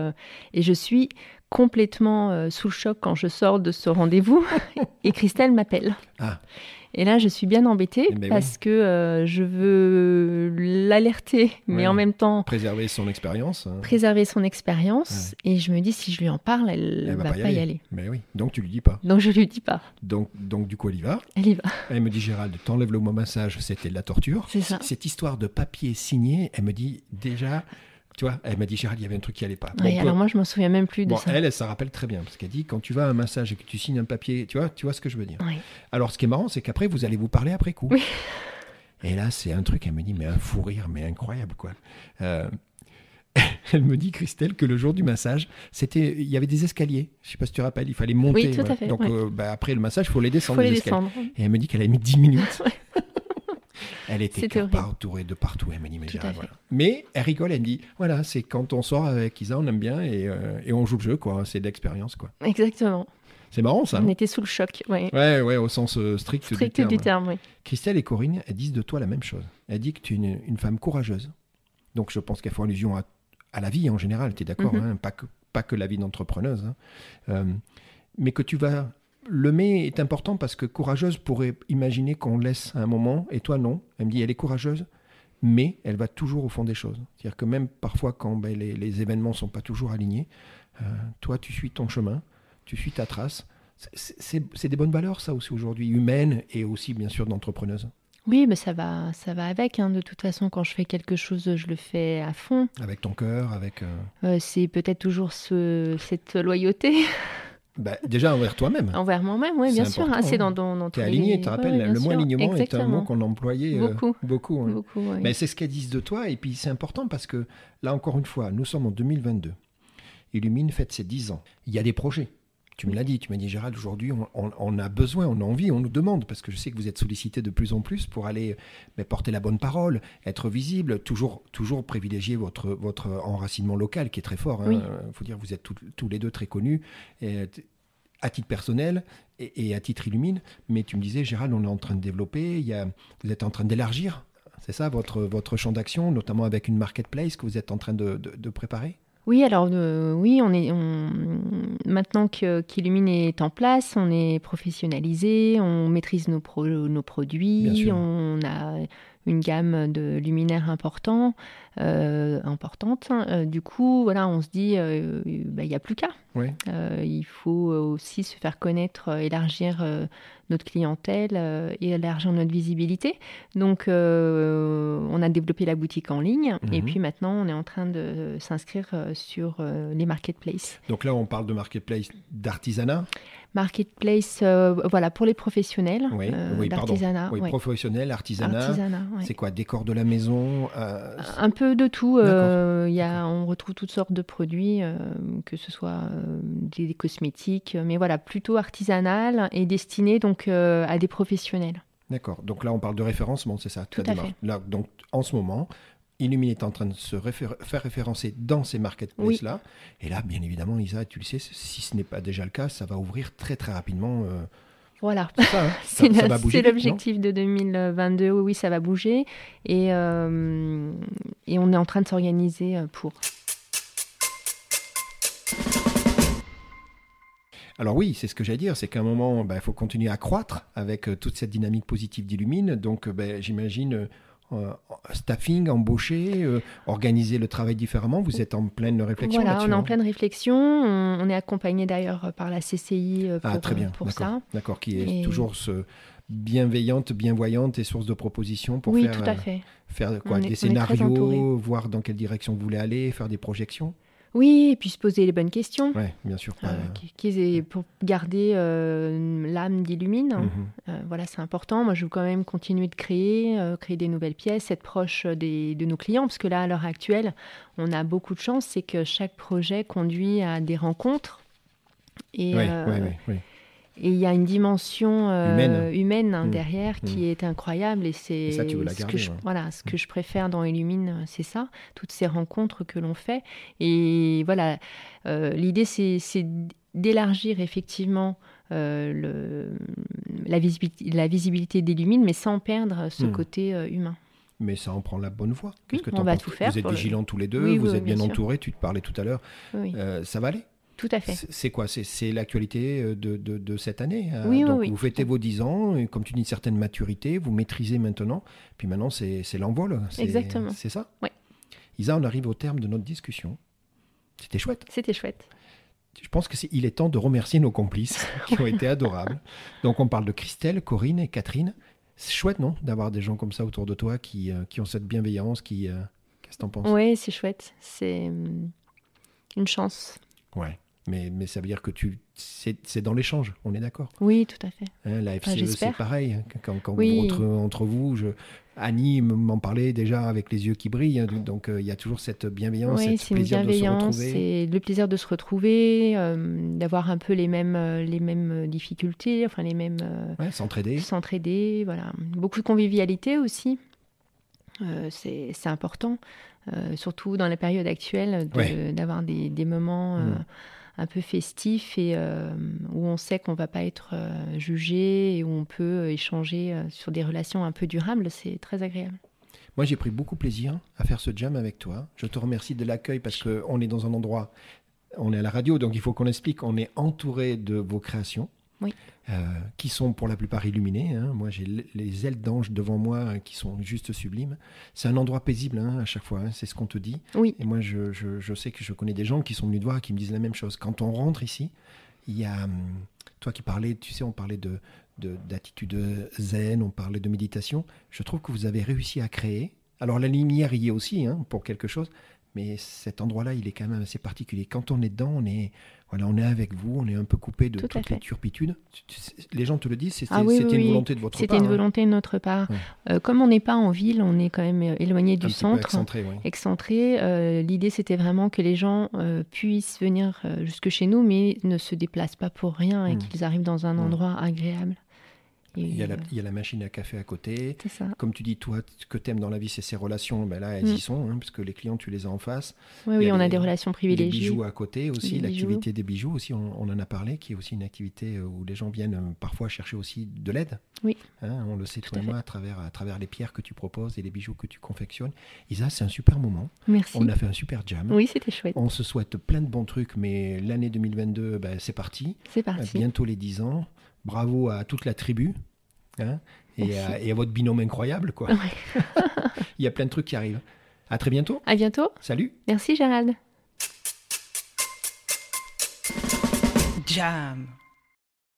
[SPEAKER 2] et je suis complètement euh, sous le choc quand je sors de ce rendez-vous et Christelle m'appelle. Ah. Et là, je suis bien embêtée eh ben parce que euh, je veux l'alerter, mais en même temps...
[SPEAKER 1] Préserver son expérience. Hein.
[SPEAKER 2] Préserver son expérience. Et je me dis, si je lui en parle, elle, ne va, pas, y, aller.
[SPEAKER 1] Mais oui, donc tu lui dis pas.
[SPEAKER 2] Donc je lui dis pas.
[SPEAKER 1] Donc, donc du coup, elle y va.
[SPEAKER 2] Elle y va.
[SPEAKER 1] Elle me dit, Gérald, t'enlèves le mot massage, c'était de la torture.
[SPEAKER 2] C'est ça.
[SPEAKER 1] Cette histoire de papier signé, elle me dit déjà... Tu vois, elle m'a dit Gérald, il y avait un truc qui allait pas.
[SPEAKER 2] alors moi, je m'en souviens même plus de ça.
[SPEAKER 1] Elle, elle s'en rappelle très bien parce qu'elle dit quand tu vas à un massage et que tu signes un papier, tu vois, tu vois ce que je veux dire. Alors, ce qui est marrant, c'est qu'après, vous allez vous parler après coup. Et là, c'est un truc, elle me dit, mais un fou rire, mais incroyable, quoi. Euh, elle me dit, Christelle, que le jour du massage, c'était, il y avait des escaliers. Je sais pas si tu te rappelles, il fallait monter.
[SPEAKER 2] Oui, tout à fait.
[SPEAKER 1] Donc, euh, bah, après le massage, il faut les descendre.
[SPEAKER 2] Faut les, descendre.
[SPEAKER 1] Et elle me dit qu'elle a mis 10 minutes. Elle était entourée de partout, elle mais, mais elle rigole, elle me dit voilà, c'est quand on sort avec Isa, on aime bien et, euh, et on joue le jeu, quoi. C'est de l'expérience, quoi.
[SPEAKER 2] Exactement.
[SPEAKER 1] C'est marrant ça.
[SPEAKER 2] On était sous le choc,
[SPEAKER 1] ouais. Ouais, ouais, au sens euh, strict,
[SPEAKER 2] strict, du terme. oui.
[SPEAKER 1] Christelle et Corinne, elles disent de toi la même chose. Elle dit que tu es une, femme courageuse. Donc je pense qu'elle fait allusion à, à, la vie en général, tu es d'accord mhm. hein, pas, que, pas que la vie d'entrepreneuse. Hein. Euh, mais que tu vas le mais est important parce que courageuse pourrait imaginer qu'on laisse un moment, et toi non. Elle me dit, elle est courageuse, mais elle va toujours au fond des choses. C'est-à-dire que même parfois quand ben, les, événements ne sont pas toujours alignés, euh, toi tu suis ton chemin, tu suis ta trace. C'est des bonnes valeurs ça aussi aujourd'hui, humaines et aussi bien sûr d'entrepreneuse.
[SPEAKER 2] Oui, mais ça va, ça va avec. Hein. De toute façon, quand je fais quelque chose, je le fais à fond.
[SPEAKER 1] Avec ton cœur, avec. Euh,
[SPEAKER 2] euh, c'est peut-être toujours ce, cette loyauté.
[SPEAKER 1] Bah, déjà envers toi-même.
[SPEAKER 2] Envers moi-même, oui, bien sûr. Ah, c'est dans, dans, dans
[SPEAKER 1] Tu es aligné, tu te rappelles, le mot alignement est un mot qu'on employait
[SPEAKER 2] euh, beaucoup.
[SPEAKER 1] beaucoup,
[SPEAKER 2] hein. beaucoup
[SPEAKER 1] Mais c'est ce qu'elles disent de toi, et puis c'est important parce que là, encore une fois, nous sommes en 2022. Illumine fête ses 10 ans. Il y a des projets. Tu me l'as dit, tu m'as dit Gérald, aujourd'hui on, a besoin, on a envie, on nous demande, parce que je sais que vous êtes sollicité de plus en plus pour aller mais porter la bonne parole, être visible, toujours, toujours privilégier votre, votre enracinement local qui est très fort. Il hein. faut dire, vous êtes tous les deux très connus. Et, à titre personnel et, à titre illumine, mais tu me disais, Gérald, on est en train de développer, il y a, vous êtes en train d'élargir, c'est ça, votre, votre champ d'action, notamment avec une marketplace que vous êtes en train de, de préparer?
[SPEAKER 2] Oui, alors euh, oui, on est maintenant qu'Illumine est en place, on est professionnalisé, on maîtrise nos, nos produits, on a une gamme de luminaires importants, euh, importante. Euh, du coup, voilà, on se dit, euh, bah, il n'y a plus qu'à. il faut aussi se faire connaître, élargir notre clientèle et élargir notre visibilité. Donc, on a développé la boutique en ligne et mhm. puis maintenant, on est en train de s'inscrire sur les marketplaces.
[SPEAKER 1] Donc là, on parle de marketplace d'artisanat
[SPEAKER 2] Marketplace, voilà, pour les professionnels oui, oui, d'artisanat.
[SPEAKER 1] Oui, professionnels, artisanat. C'est quoi Décor de la maison
[SPEAKER 2] Un peu de tout. Euh, y a, on retrouve toutes sortes de produits, euh, que ce soit euh, des, cosmétiques, mais voilà, plutôt artisanal et destiné donc à des professionnels.
[SPEAKER 1] D'accord. Donc là, on parle de référencement, c'est ça
[SPEAKER 2] Tout à fait.
[SPEAKER 1] Là, donc en ce moment, Illumine est en train de se faire référencer dans ces marketplaces-là. Et là, bien évidemment, Isa, tu le sais, si ce n'est pas déjà le cas, ça va ouvrir très très rapidement
[SPEAKER 2] voilà, c'est hein. l'objectif de 2022. Oui, ça va bouger. Et, euh, et on est en train de s'organiser euh, pour.
[SPEAKER 1] Alors oui, c'est ce que j'allais dire, c'est qu'à un moment, bah, il faut continuer à croître avec euh, toute cette dynamique positive d'Illumine. Donc bah, j'imagine euh, staffing, embaucher, euh, organiser le travail différemment Vous êtes en pleine réflexion
[SPEAKER 2] Voilà, on est en pleine réflexion. On, est accompagné d'ailleurs par la CCI euh, ah, pour, ah, très bien. pour ça.
[SPEAKER 1] D'accord, qui est toujours ce bienveillante, bienvoyante et source de propositions pour
[SPEAKER 2] oui,
[SPEAKER 1] faire,
[SPEAKER 2] tout à fait.
[SPEAKER 1] faire quoi, des scénarios, voir dans quelle direction vous voulez aller, faire des projections
[SPEAKER 2] oui, et puis se poser les bonnes questions.
[SPEAKER 1] Oui, bien sûr.
[SPEAKER 2] Euh, pour garder euh, l'âme d'Illumine. Mhm. Euh, voilà, c'est important. Moi, je veux quand même continuer de créer, créer des nouvelles pièces, être proche des, de nos clients, parce que là, à l'heure actuelle, on a beaucoup de chance, c'est que chaque projet conduit à des rencontres. Et, oui, oui, oui. Et il y a une dimension euh, humaine, hein, mmh. derrière qui mmh. est incroyable. Et c'est ce, que je, voilà, ce que mmh. je préfère dans Illumine, c'est ça, toutes ces rencontres que l'on fait. Et voilà, euh, l'idée, c'est d'élargir effectivement euh, le, la, visibilité, la visibilité d'Illumine, mais sans perdre ce côté humain
[SPEAKER 1] mais ça en prend la bonne voie.
[SPEAKER 2] Qu'est-ce que on va tout faire.
[SPEAKER 1] Vous êtes vigilants tous les deux, vous êtes bien, entourés, tu te parlais tout à l'heure. ça va aller?
[SPEAKER 2] Tout à fait.
[SPEAKER 1] C'est quoi? C'est l'actualité euh, de, de, cette année.
[SPEAKER 2] Hein. Oui,
[SPEAKER 1] Donc
[SPEAKER 2] oui,
[SPEAKER 1] Vous fêtez vos 10 ans, et comme tu dis, une certaine maturité, vous maîtrisez maintenant, puis maintenant c'est l'envol.
[SPEAKER 2] Exactement.
[SPEAKER 1] C'est ça?
[SPEAKER 2] Oui.
[SPEAKER 1] Isa, on arrive au terme de notre discussion. C'était chouette.
[SPEAKER 2] C'était chouette.
[SPEAKER 1] Je pense qu'il est, est temps de remercier nos complices qui ont été adorables. Donc on parle de Christelle, Corinne et Catherine. C'est chouette, non D'avoir des gens comme ça autour de toi qui, euh, qui ont cette bienveillance. Qui, euh, Qu'est-ce que tu en penses?
[SPEAKER 2] Oui, c'est chouette. C'est hum, une chance.
[SPEAKER 1] Ouais. Mais, mais ça veut dire que tu c'est dans l'échange, on est d'accord
[SPEAKER 2] Oui, tout à fait.
[SPEAKER 1] Hein, la FCE, c'est pareil. Hein, quand, quand vous entre, entre, vous, je, Annie m'en parlait déjà avec les yeux qui brillent. Hein, donc euh, il y a toujours cette bienveillance,
[SPEAKER 2] oui,
[SPEAKER 1] ce plaisir de se retrouver.
[SPEAKER 2] C'est le plaisir de se retrouver, euh, d'avoir un peu les mêmes, euh, les mêmes difficultés, enfin les mêmes.
[SPEAKER 1] s'entraider.
[SPEAKER 2] S'entraider, voilà. Beaucoup de convivialité aussi. c'est important, surtout dans la période actuelle, d'avoir des, des, moments. Mm un peu festif et euh, où on sait qu'on va pas être euh, jugé et où on peut euh, échanger sur des relations un peu durables, c'est très agréable.
[SPEAKER 1] Moi, j'ai pris beaucoup plaisir à faire ce jam avec toi. Je te remercie de l'accueil parce qu'on est dans un endroit, on est à la radio, donc il faut qu'on explique, on est entouré de vos créations.
[SPEAKER 2] Oui.
[SPEAKER 1] Euh, qui sont pour la plupart illuminés. Hein. Moi, j'ai les ailes d'ange devant moi hein, qui sont juste sublimes. C'est un endroit paisible hein, à chaque fois, c'est ce qu'on te dit.
[SPEAKER 2] Oui.
[SPEAKER 1] Et moi, je, je, sais que je connais des gens qui sont venus te voir et qui me disent la même chose. Quand on rentre ici, il y a, hum, toi qui parlais, tu sais, on parlait de d'attitude zen, on parlait de méditation. Je trouve que vous avez réussi à créer. Alors la lumière y est aussi pour quelque chose, mais cet endroit-là, il est quand même assez particulier. Quand on est dedans, on est, voilà, on est avec vous, on est un peu coupé de toutes les turpitudes. Les gens te le disent, c'était
[SPEAKER 2] ah
[SPEAKER 1] une volonté de votre part.
[SPEAKER 2] C'était une hein. volonté de notre part. Euh, comme on n'est pas en ville, on est quand même euh, éloigné du centre,
[SPEAKER 1] excentré.
[SPEAKER 2] excentré euh, L'idée, c'était vraiment que les gens puissent venir jusque chez nous, mais ne se déplacent pas pour rien et mm. qu'ils arrivent dans un mm. endroit agréable.
[SPEAKER 1] Il y, a la, il y, a la, machine à café à côté.
[SPEAKER 2] Ça.
[SPEAKER 1] Comme tu dis, toi, ce que tu aimes dans la vie, c'est ces relations. Ben là, elles y
[SPEAKER 2] Mm.
[SPEAKER 1] sont, hein, parce que les clients, tu les as en face.
[SPEAKER 2] Oui,
[SPEAKER 1] Il y
[SPEAKER 2] oui,
[SPEAKER 1] a
[SPEAKER 2] on a
[SPEAKER 1] les-
[SPEAKER 2] des relations
[SPEAKER 1] Les
[SPEAKER 2] privilégiées.
[SPEAKER 1] bijoux à côté aussi,
[SPEAKER 2] Les
[SPEAKER 1] l'activité des bijoux aussi, on, on en a parlé, qui est aussi une activité euh, où les gens viennent euh, parfois chercher aussi de l'aide.
[SPEAKER 2] Oui.
[SPEAKER 1] Hein, on le sait,
[SPEAKER 2] Tout
[SPEAKER 1] toi
[SPEAKER 2] à
[SPEAKER 1] et moi,
[SPEAKER 2] fait.
[SPEAKER 1] à travers, à travers les pierres que tu proposes et les bijoux que tu confectionnes. Isa, c'est un super moment.
[SPEAKER 2] Merci.
[SPEAKER 1] On a fait un super jam.
[SPEAKER 2] Oui, c'était chouette.
[SPEAKER 1] On se souhaite plein de bons trucs, mais l'année 2022, ben, c'est parti.
[SPEAKER 2] C'est
[SPEAKER 1] Euh,
[SPEAKER 2] parti.
[SPEAKER 1] Bientôt les 10 ans. Bravo à toute la tribu. hein, et, à, et à votre binôme incroyable. quoi.
[SPEAKER 2] Ouais.
[SPEAKER 1] Il y a plein de trucs qui arrivent. À très bientôt.
[SPEAKER 2] À bientôt.
[SPEAKER 1] Salut.
[SPEAKER 2] Merci Gérald.
[SPEAKER 3] Jam.